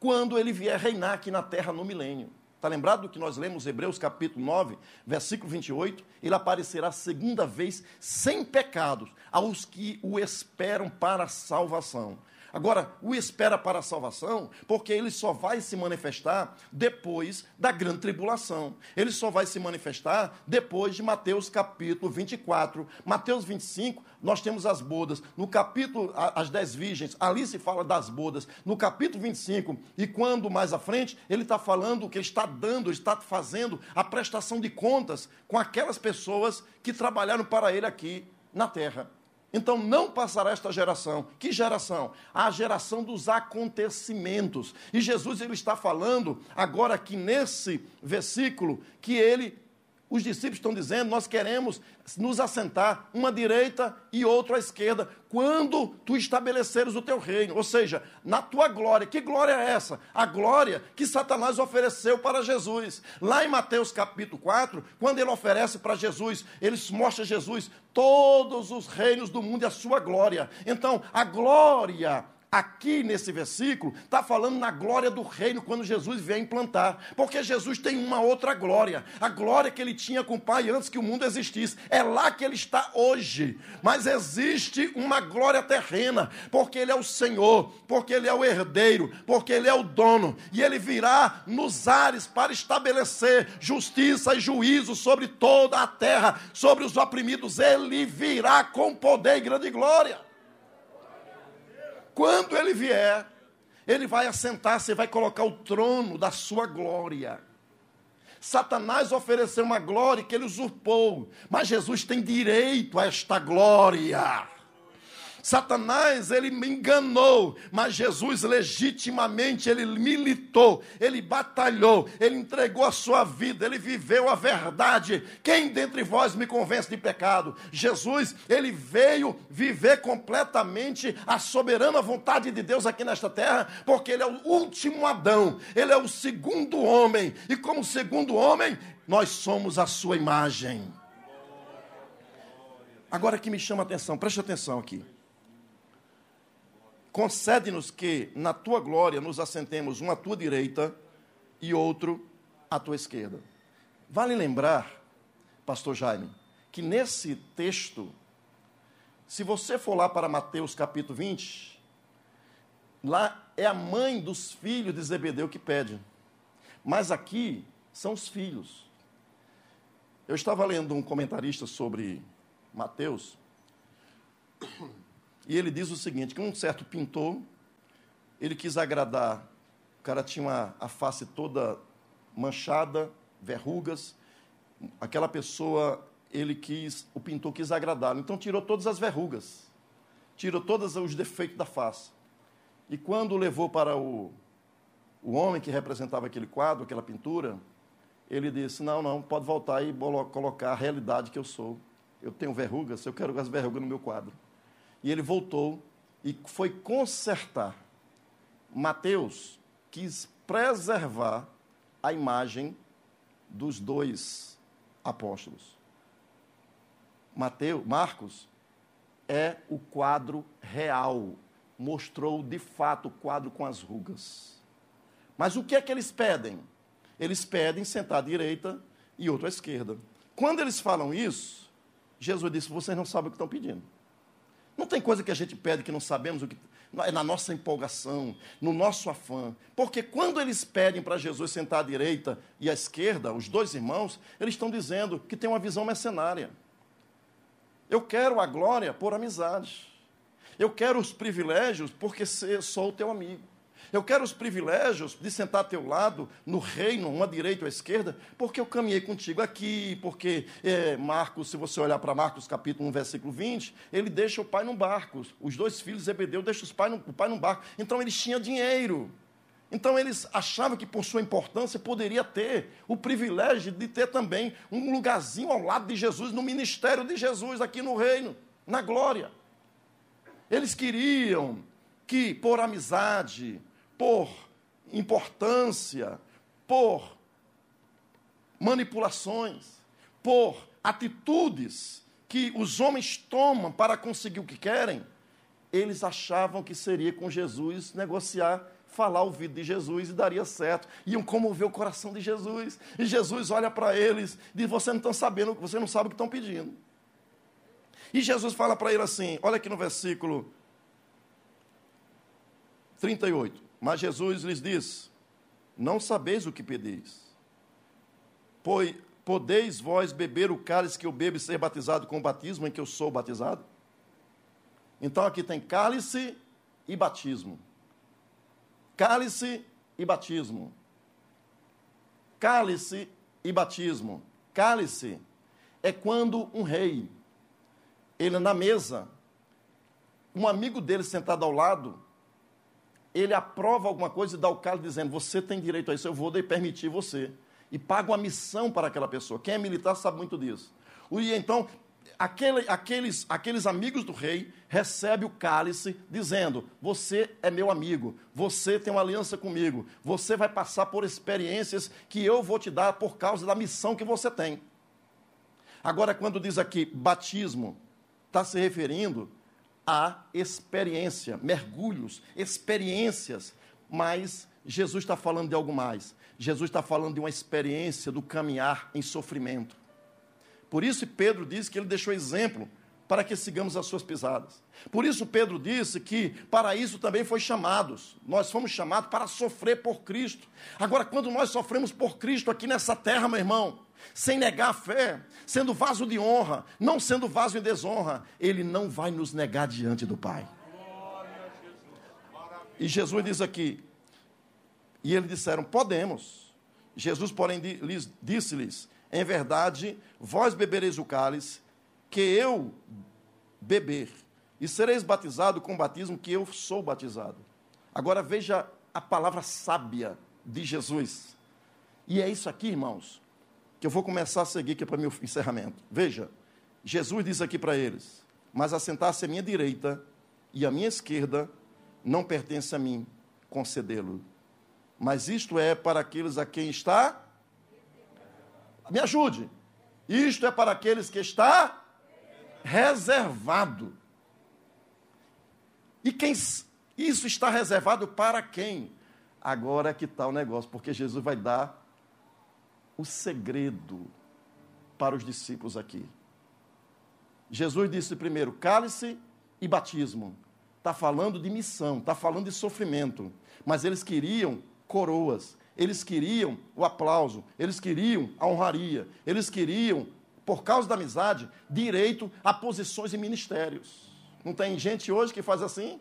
quando ele vier reinar aqui na terra no milênio. Está lembrado do que nós lemos Hebreus capítulo 9, versículo 28? Ele aparecerá segunda vez sem pecados aos que o esperam para a salvação. Agora, o espera para a salvação, porque ele só vai se manifestar depois da grande tribulação. Ele só vai se manifestar depois de Mateus capítulo 24. Mateus 25, nós temos as bodas. No capítulo, as dez virgens, ali se fala das bodas. No capítulo 25, e quando mais à frente, ele está falando que ele está dando, está fazendo a prestação de contas com aquelas pessoas que trabalharam para ele aqui na terra. Então não passará esta geração. Que geração? A geração dos acontecimentos. E Jesus ele está falando agora aqui nesse versículo que ele os discípulos estão dizendo: nós queremos nos assentar uma direita e outra à esquerda, quando tu estabeleceres o teu reino, ou seja, na tua glória. Que glória é essa? A glória que Satanás ofereceu para Jesus. Lá em Mateus capítulo 4, quando ele oferece para Jesus, ele mostra a Jesus todos os reinos do mundo e a sua glória. Então, a glória aqui nesse versículo, está falando na glória do reino quando Jesus vier implantar. Porque Jesus tem uma outra glória. A glória que ele tinha com o Pai antes que o mundo existisse. É lá que ele está hoje. Mas existe uma glória terrena. Porque ele é o Senhor. Porque ele é o herdeiro. Porque ele é o dono. E ele virá nos ares para estabelecer justiça e juízo sobre toda a terra. Sobre os oprimidos. Ele virá com poder e grande glória. Quando ele vier, ele vai assentar-se e vai colocar o trono da sua glória. Satanás ofereceu uma glória que ele usurpou, mas Jesus tem direito a esta glória. Satanás, ele me enganou, mas Jesus legitimamente, ele militou, ele batalhou, ele entregou a sua vida, ele viveu a verdade. Quem dentre vós me convence de pecado? Jesus, ele veio viver completamente a soberana vontade de Deus aqui nesta terra, porque ele é o último Adão, ele é o segundo homem, e como segundo homem, nós somos a sua imagem. Agora que me chama a atenção, preste atenção aqui. Concede-nos que na tua glória nos assentemos um à tua direita e outro à tua esquerda. Vale lembrar, pastor Jaime, que nesse texto, se você for lá para Mateus capítulo 20, lá é a mãe dos filhos de Zebedeu que pede. Mas aqui são os filhos. Eu estava lendo um comentarista sobre Mateus, e ele diz o seguinte: que um certo pintor, ele quis agradar, o cara tinha uma, a face toda manchada, verrugas, aquela pessoa, ele quis, o pintor quis agradá-lo, então tirou todas as verrugas, tirou todos os defeitos da face. E quando levou para o, o homem que representava aquele quadro, aquela pintura, ele disse: Não, não, pode voltar e colocar a realidade que eu sou. Eu tenho verrugas, eu quero as verrugas no meu quadro. E ele voltou e foi consertar. Mateus quis preservar a imagem dos dois apóstolos. Mateus, Marcos é o quadro real, mostrou de fato o quadro com as rugas. Mas o que é que eles pedem? Eles pedem sentar à direita e outro à esquerda. Quando eles falam isso, Jesus disse: vocês não sabem o que estão pedindo. Não tem coisa que a gente pede que não sabemos o que. É na nossa empolgação, no nosso afã. Porque quando eles pedem para Jesus sentar à direita e à esquerda, os dois irmãos, eles estão dizendo que tem uma visão mercenária. Eu quero a glória por amizade. Eu quero os privilégios porque sou o teu amigo. Eu quero os privilégios de sentar ao teu lado, no reino, uma direita ou esquerda, porque eu caminhei contigo aqui, porque é, Marcos, se você olhar para Marcos capítulo 1, versículo 20, ele deixa o pai num barco. Os dois filhos de Zebedeu deixam pai no, o pai num barco. Então eles tinham dinheiro. Então eles achavam que por sua importância poderia ter o privilégio de ter também um lugarzinho ao lado de Jesus, no ministério de Jesus aqui no reino, na glória. Eles queriam que por amizade, por importância, por manipulações, por atitudes que os homens tomam para conseguir o que querem, eles achavam que seria com Jesus negociar, falar o ouvido de Jesus e daria certo. Iam comover o coração de Jesus. E Jesus olha para eles e diz: Você não está sabendo, você não sabe o que estão pedindo. E Jesus fala para ele assim: olha aqui no versículo 38. Mas Jesus lhes disse: Não sabeis o que pedeis. Pois podeis vós beber o cálice que eu bebo e ser batizado com o batismo em que eu sou batizado? Então aqui tem cálice e batismo. Cálice e batismo. Cálice e batismo. Cálice é quando um rei, ele na mesa, um amigo dele sentado ao lado, ele aprova alguma coisa e dá o cálice dizendo: Você tem direito a isso, eu vou permitir você. E paga uma missão para aquela pessoa. Quem é militar sabe muito disso. E então, aquele, aqueles, aqueles amigos do rei recebem o cálice dizendo: Você é meu amigo, você tem uma aliança comigo, você vai passar por experiências que eu vou te dar por causa da missão que você tem. Agora, quando diz aqui batismo, está se referindo a experiência, mergulhos, experiências, mas Jesus está falando de algo mais. Jesus está falando de uma experiência do caminhar em sofrimento. Por isso Pedro diz que ele deixou exemplo para que sigamos as suas pisadas. Por isso Pedro disse que para isso também foi chamados. Nós fomos chamados para sofrer por Cristo. Agora, quando nós sofremos por Cristo aqui nessa terra, meu irmão, sem negar a fé, sendo vaso de honra, não sendo vaso em desonra, ele não vai nos negar diante do Pai. E Jesus diz aqui, e eles disseram: Podemos. Jesus, porém, disse-lhes: Em verdade, vós bebereis o cálice que eu beber, e sereis batizado com o batismo que eu sou batizado. Agora veja a palavra sábia de Jesus. E é isso aqui, irmãos, que eu vou começar a seguir aqui para meu encerramento. Veja, Jesus diz aqui para eles: Mas assentar-se à minha direita e à minha esquerda não pertence a mim concedê-lo. Mas isto é para aqueles a quem está. Me ajude. Isto é para aqueles que está reservado. E quem isso está reservado para quem? Agora é que está o negócio, porque Jesus vai dar o segredo para os discípulos aqui. Jesus disse primeiro: cálice e batismo. Está falando de missão, está falando de sofrimento. Mas eles queriam coroas, eles queriam o aplauso, eles queriam a honraria, eles queriam, por causa da amizade, direito a posições e ministérios. Não tem gente hoje que faz assim?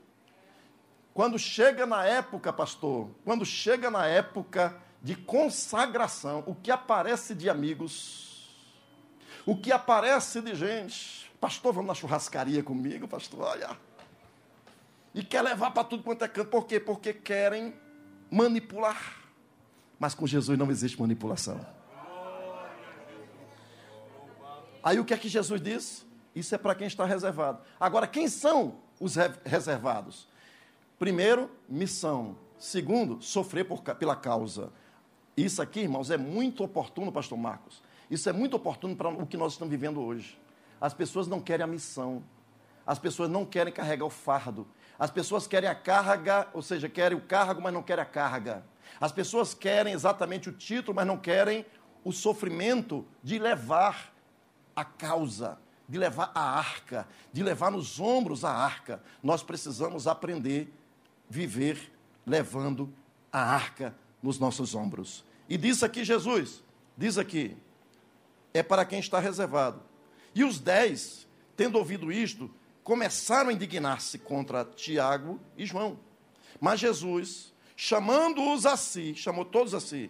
Quando chega na época, pastor, quando chega na época de consagração, o que aparece de amigos, o que aparece de gente. Pastor, vamos na churrascaria comigo, pastor, olha. E quer levar para tudo quanto é canto. Por quê? Porque querem manipular. Mas com Jesus não existe manipulação. Aí o que é que Jesus diz? Isso é para quem está reservado. Agora, quem são os reservados? Primeiro, missão. Segundo, sofrer por, pela causa. Isso aqui, irmãos, é muito oportuno, pastor Marcos. Isso é muito oportuno para o que nós estamos vivendo hoje. As pessoas não querem a missão. As pessoas não querem carregar o fardo. As pessoas querem a carga, ou seja, querem o cargo, mas não querem a carga. As pessoas querem exatamente o título, mas não querem o sofrimento de levar a causa, de levar a arca, de levar nos ombros a arca. Nós precisamos aprender a viver levando a arca nos nossos ombros. E diz aqui Jesus, diz aqui, é para quem está reservado. E os dez, tendo ouvido isto, começaram a indignar-se contra Tiago e João. Mas Jesus, chamando-os a si, chamou todos a si,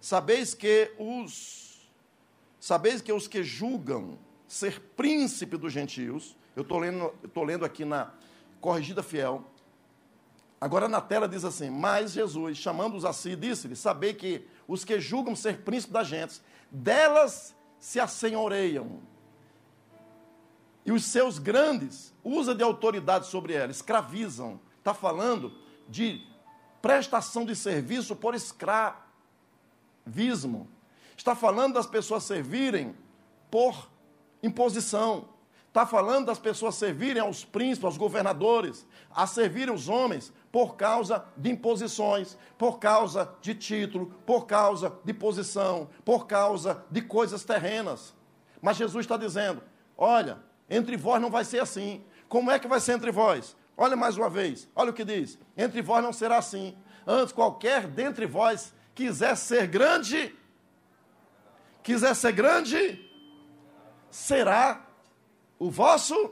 sabeis que os sabeis que os que julgam ser príncipe dos gentios, eu estou lendo, lendo aqui na Corrigida Fiel, agora na tela diz assim, mas Jesus, chamando-os a si, disse-lhe, sabei que os que julgam ser príncipe das gentes, delas se assenhoreiam, e os seus grandes usa de autoridade sobre ela, escravizam. Está falando de prestação de serviço por escravismo. Está falando das pessoas servirem por imposição. Está falando das pessoas servirem aos príncipes, aos governadores, a servirem os homens por causa de imposições, por causa de título, por causa de posição, por causa de coisas terrenas. Mas Jesus está dizendo: olha, entre vós não vai ser assim. Como é que vai ser entre vós? Olha mais uma vez, olha o que diz: entre vós não será assim. Antes, qualquer dentre vós quiser ser grande, quiser ser grande, será o vosso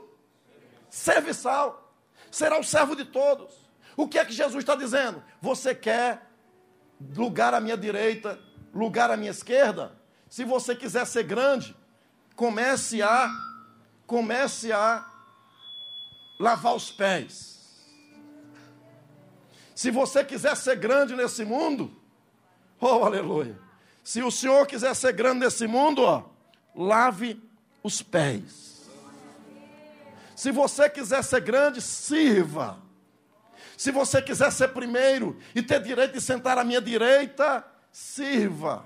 serviçal, será o servo de todos. O que é que Jesus está dizendo? Você quer lugar à minha direita, lugar à minha esquerda? Se você quiser ser grande, comece a comece a lavar os pés. Se você quiser ser grande nesse mundo, oh aleluia. Se o Senhor quiser ser grande nesse mundo, ó, lave os pés. Se você quiser ser grande, sirva. Se você quiser ser primeiro e ter direito de sentar à minha direita, sirva.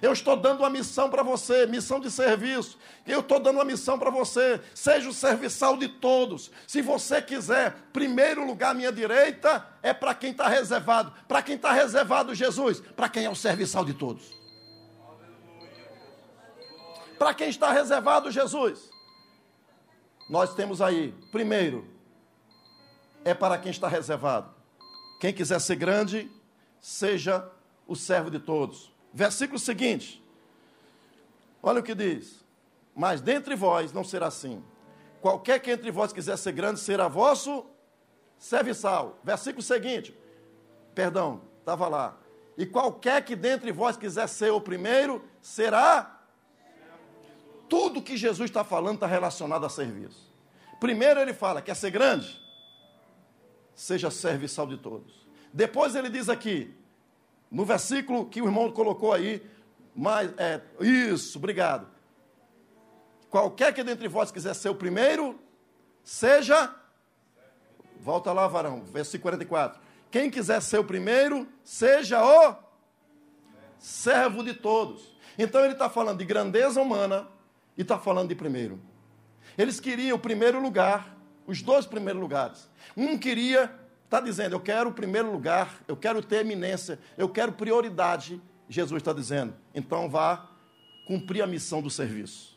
Eu estou dando uma missão para você, missão de serviço. Eu estou dando uma missão para você. Seja o serviçal de todos. Se você quiser, primeiro lugar à minha direita é para quem está reservado. Para quem está reservado, Jesus. Para quem é o serviçal de todos. Para quem está reservado, Jesus. Nós temos aí, primeiro, é para quem está reservado. Quem quiser ser grande, seja o servo de todos. Versículo seguinte. Olha o que diz. Mas dentre vós não será assim. Qualquer que entre vós quiser ser grande, será vosso serviçal. Versículo seguinte. Perdão, estava lá. E qualquer que dentre vós quiser ser o primeiro, será. Tudo que Jesus está falando está relacionado a serviço. Primeiro ele fala: quer ser grande? Seja serviçal de todos. Depois ele diz aqui: no versículo que o irmão colocou aí, mas, é, isso, obrigado. Qualquer que dentre vós quiser ser o primeiro, seja. Volta lá, varão, versículo 44. Quem quiser ser o primeiro, seja o servo de todos. Então ele está falando de grandeza humana e está falando de primeiro. Eles queriam o primeiro lugar, os dois primeiros lugares. Um queria está dizendo, eu quero o primeiro lugar, eu quero ter eminência, eu quero prioridade. Jesus está dizendo, então vá cumprir a missão do serviço.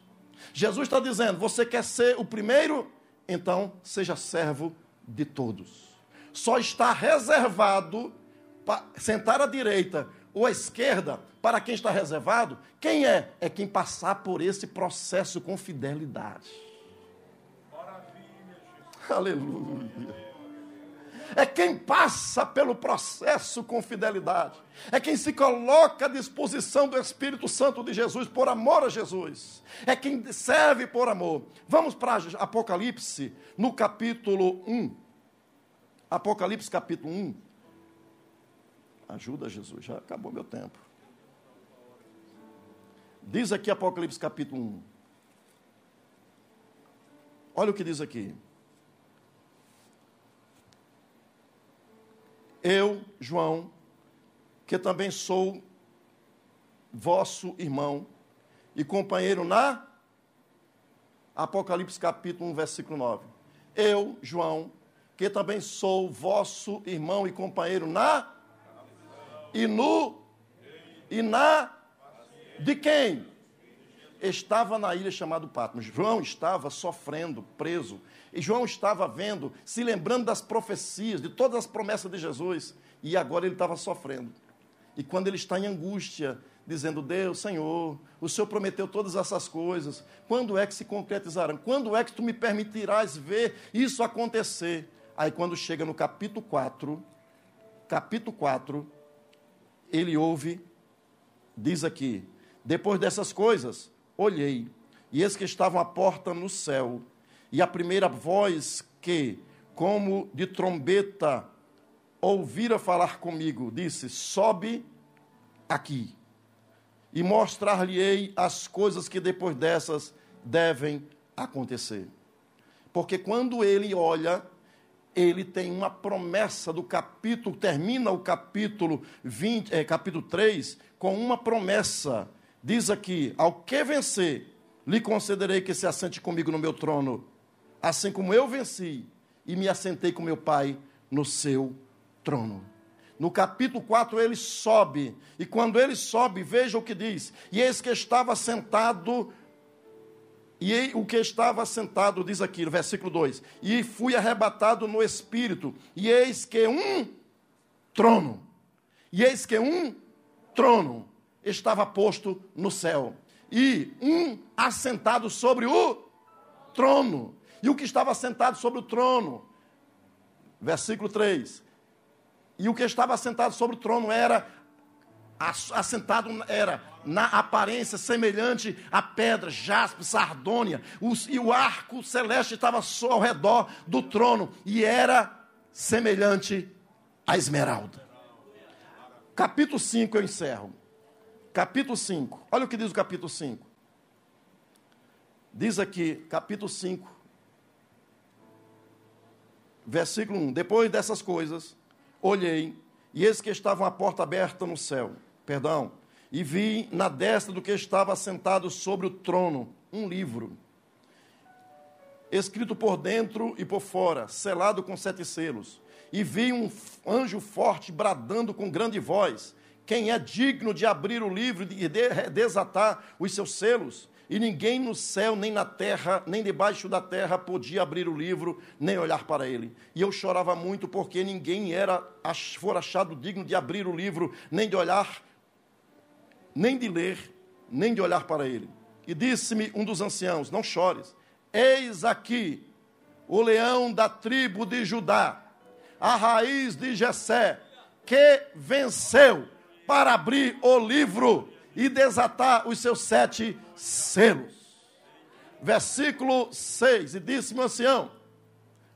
Jesus está dizendo, você quer ser o primeiro? Então seja servo de todos. Só está reservado para sentar à direita ou à esquerda para quem está reservado. Quem é? É quem passar por esse processo com fidelidade. Aleluia é quem passa pelo processo com fidelidade, é quem se coloca à disposição do Espírito Santo de Jesus por amor a Jesus, é quem serve por amor. Vamos para Apocalipse, no capítulo 1. Apocalipse, capítulo 1. Ajuda, Jesus, já acabou meu tempo. Diz aqui Apocalipse, capítulo 1. Olha o que diz aqui. Eu, João, que também sou vosso irmão e companheiro na Apocalipse capítulo 1, versículo 9. Eu, João, que também sou vosso irmão e companheiro na e no e na de quem? Estava na ilha chamada Patmos. João estava sofrendo, preso. E João estava vendo, se lembrando das profecias, de todas as promessas de Jesus. E agora ele estava sofrendo. E quando ele está em angústia, dizendo: Deus, Senhor, o Senhor prometeu todas essas coisas, quando é que se concretizarão? Quando é que tu me permitirás ver isso acontecer? Aí, quando chega no capítulo 4, capítulo 4, ele ouve, diz aqui: depois dessas coisas, olhei, e eis que estava a porta no céu, e a primeira voz que, como de trombeta, ouvira falar comigo, disse: Sobe aqui, e mostrar-lhe-ei as coisas que depois dessas devem acontecer. Porque quando ele olha, ele tem uma promessa do capítulo, termina o capítulo 20, é, capítulo 3, com uma promessa. Diz aqui: Ao que vencer, lhe concederei que se assente comigo no meu trono, assim como eu venci e me assentei com meu Pai no seu trono. No capítulo 4 ele sobe, e quando ele sobe, veja o que diz: E eis que estava sentado, e o que estava sentado, diz aqui no versículo 2: E fui arrebatado no espírito, e eis que um trono, e eis que um trono estava posto no céu, e um assentado sobre o trono. E o que estava sentado sobre o trono? Versículo 3 e o que estava assentado sobre o trono era assentado era na aparência semelhante a pedra, jaspe, sardônia, e o arco celeste estava só ao redor do trono e era semelhante a esmeralda. Capítulo 5 eu encerro. Capítulo 5. Olha o que diz o capítulo 5. Diz aqui, capítulo 5, versículo 1. Depois dessas coisas, olhei, e eis que estava uma porta aberta no céu, perdão, e vi na destra do que estava sentado sobre o trono um livro, escrito por dentro e por fora, selado com sete selos. E vi um anjo forte bradando com grande voz: Quem é digno de abrir o livro e de desatar os seus selos? e ninguém no céu, nem na terra, nem debaixo da terra podia abrir o livro, nem olhar para ele. E eu chorava muito porque ninguém era for achado digno de abrir o livro, nem de olhar, nem de ler, nem de olhar para ele. E disse-me um dos anciãos: Não chores, eis aqui o leão da tribo de Judá, a raiz de Jessé, que venceu para abrir o livro e desatar os seus sete selos. Versículo 6: E disse-me ancião: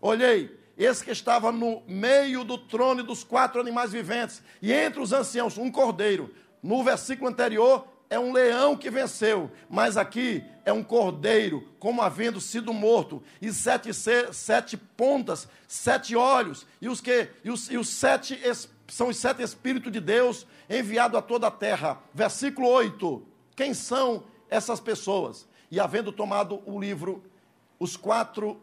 Olhei, esse que estava no meio do trono dos quatro animais viventes, e entre os anciãos, um cordeiro. No versículo anterior, é um leão que venceu, mas aqui é um cordeiro, como havendo sido morto, e sete, sete pontas, sete olhos, e os que e os, e os sete são os sete espíritos de Deus enviado a toda a terra. Versículo 8. Quem são essas pessoas? E havendo tomado o livro, os quatro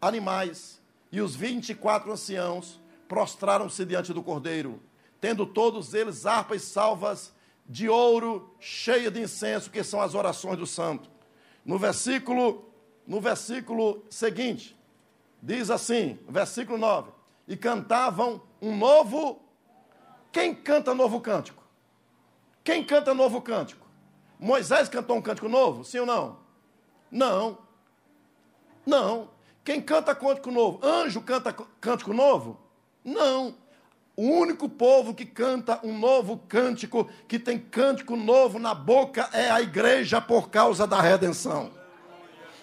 animais e os vinte e quatro anciãos prostraram-se diante do cordeiro, tendo todos eles harpas salvas de ouro, cheia de incenso, que são as orações do santo. No versículo, no versículo seguinte, diz assim, versículo 9: E cantavam um novo quem canta novo cântico? Quem canta novo cântico? Moisés cantou um cântico novo? Sim ou não? Não. Não. Quem canta cântico novo? Anjo canta cântico novo? Não. O único povo que canta um novo cântico, que tem cântico novo na boca, é a igreja por causa da redenção.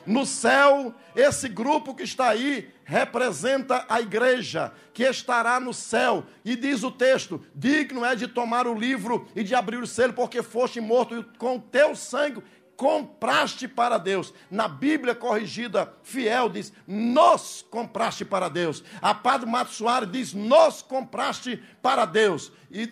No céu, esse grupo que está aí representa a igreja que estará no céu. E diz o texto: digno é de tomar o livro e de abrir o selo, porque foste morto e com teu sangue compraste para Deus. Na Bíblia corrigida, fiel, diz: nos compraste para Deus. A Padre Mato Soares diz: nos compraste para Deus. E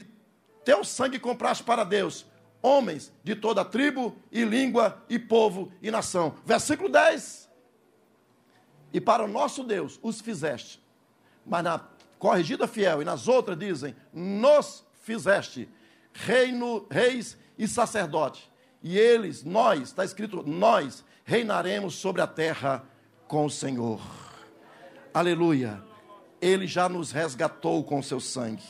teu sangue compraste para Deus. homens de toda tribo e língua e povo e nação. Versículo 10. E para o nosso Deus os fizeste. Mas na corrigida fiel e nas outras dizem: nos fizeste reino, reis e sacerdote. E eles, nós, está escrito, nós reinaremos sobre a terra com o Senhor. Aleluia. Ele já nos resgatou com seu sangue.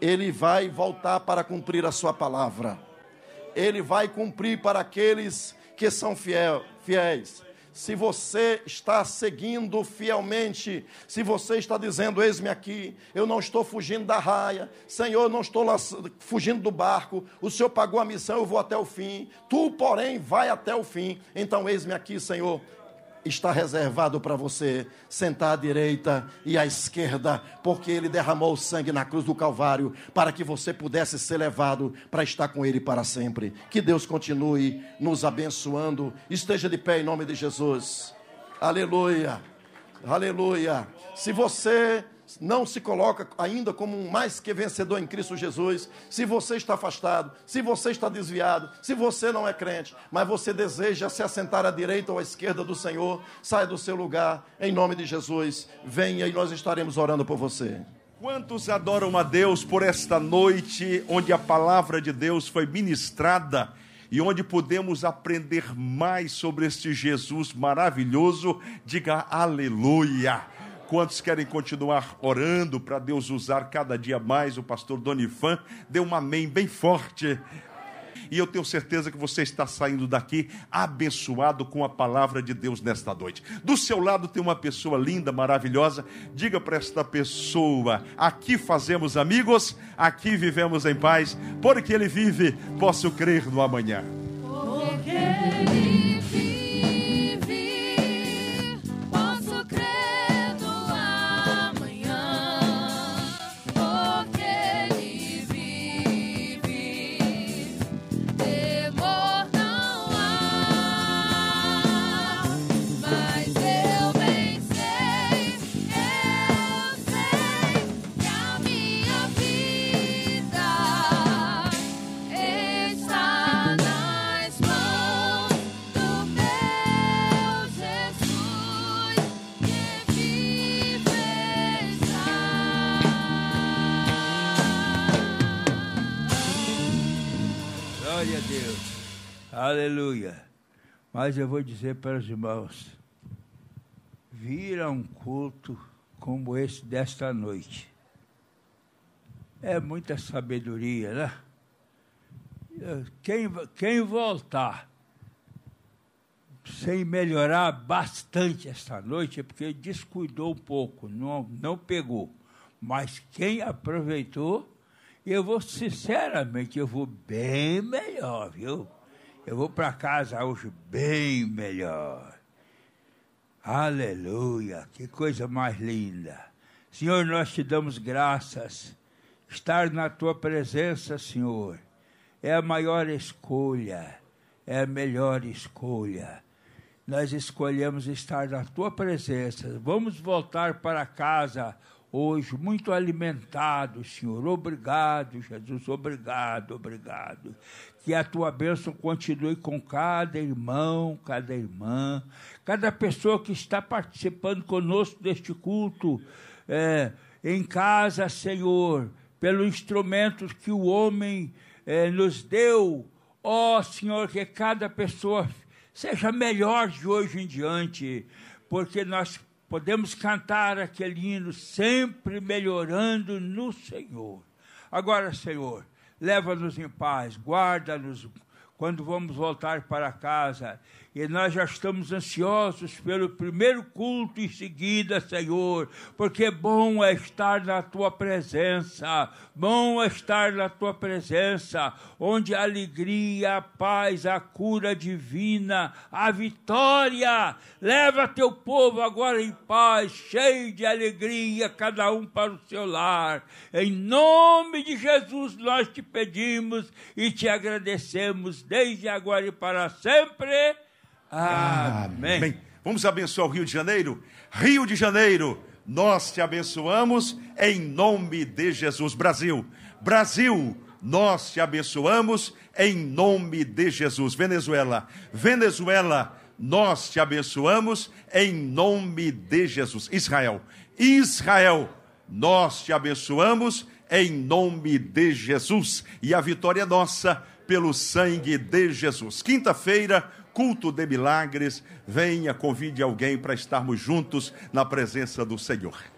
Ele vai voltar para cumprir a sua palavra. Ele vai cumprir para aqueles que são fiel, fiéis se você está seguindo fielmente, se você está dizendo: Eis-me aqui, eu não estou fugindo da raia, Senhor, não estou fugindo do barco, o Senhor pagou a missão, eu vou até o fim, tu, porém, vai até o fim, então eis-me aqui, Senhor, está reservado para você sentar à direita e à esquerda, porque ele derramou o sangue na cruz do Calvário para que você pudesse ser levado para estar com ele para sempre. Que Deus continue nos abençoando. Esteja de pé em nome de Jesus. Aleluia. Aleluia. Se você não se coloca ainda como um mais que vencedor em Cristo Jesus, se você está afastado, se você está desviado, se você não é crente, mas você deseja se assentar à direita ou à esquerda do Senhor, saia do seu lugar, em nome de Jesus, venha e nós estaremos orando por você. Quantos adoram a Deus por esta noite, onde a palavra de Deus foi ministrada e onde podemos aprender mais sobre este Jesus maravilhoso? Diga aleluia. Quantos querem continuar orando para Deus usar cada dia mais o pastor Donifan? Dê um amém bem forte. E eu tenho certeza que você está saindo daqui abençoado com a palavra de Deus nesta noite. Do seu lado tem uma pessoa linda, maravilhosa. Diga para esta pessoa: aqui fazemos amigos, aqui vivemos em paz, porque Ele vive, posso crer no amanhã. Porque Ele Aleluia. Mas eu vou dizer para os irmãos: vir a um culto como esse desta noite é muita sabedoria, né? Quem, quem voltar sem melhorar bastante esta noite é porque descuidou um pouco, não, não pegou. Mas quem aproveitou, eu vou, sinceramente, eu vou bem melhor, viu? Eu vou para casa hoje bem melhor. Aleluia, que coisa mais linda. Senhor, nós te damos graças. Estar na tua presença, Senhor, é a maior escolha, é a melhor escolha. Nós escolhemos estar na tua presença. Vamos voltar para casa hoje muito alimentados, Senhor. Obrigado, Jesus, obrigado, obrigado. Que a tua bênção continue com cada irmão, cada irmã, cada pessoa que está participando conosco deste culto, é, em casa, Senhor, pelo instrumento que o homem é, nos deu. Ó oh, Senhor, que cada pessoa seja melhor de hoje em diante, porque nós podemos cantar aquele hino sempre melhorando no Senhor. Agora, Senhor, leva-nos em paz, guarda-nos quando vamos voltar para casa e nós já estamos ansiosos pelo primeiro culto em seguida, Senhor, porque bom é estar na tua presença, bom é estar na tua presença, onde a alegria, a paz, a cura divina, a vitória. Leva teu povo agora em paz, cheio de alegria, cada um para o seu lar. Em nome de Jesus nós te pedimos e te agradecemos desde agora e para sempre. Amém. Amém. Vamos abençoar o Rio de Janeiro? Rio de Janeiro, nós te abençoamos em nome de Jesus. Brasil, Brasil, nós te abençoamos em nome de Jesus. Venezuela, Venezuela, nós te abençoamos em nome de Jesus. Israel, Israel, nós te abençoamos em nome de Jesus. E a vitória é nossa pelo sangue de Jesus. Quinta-feira, culto de milagres. Venha, convide alguém para estarmos juntos na presença do Senhor.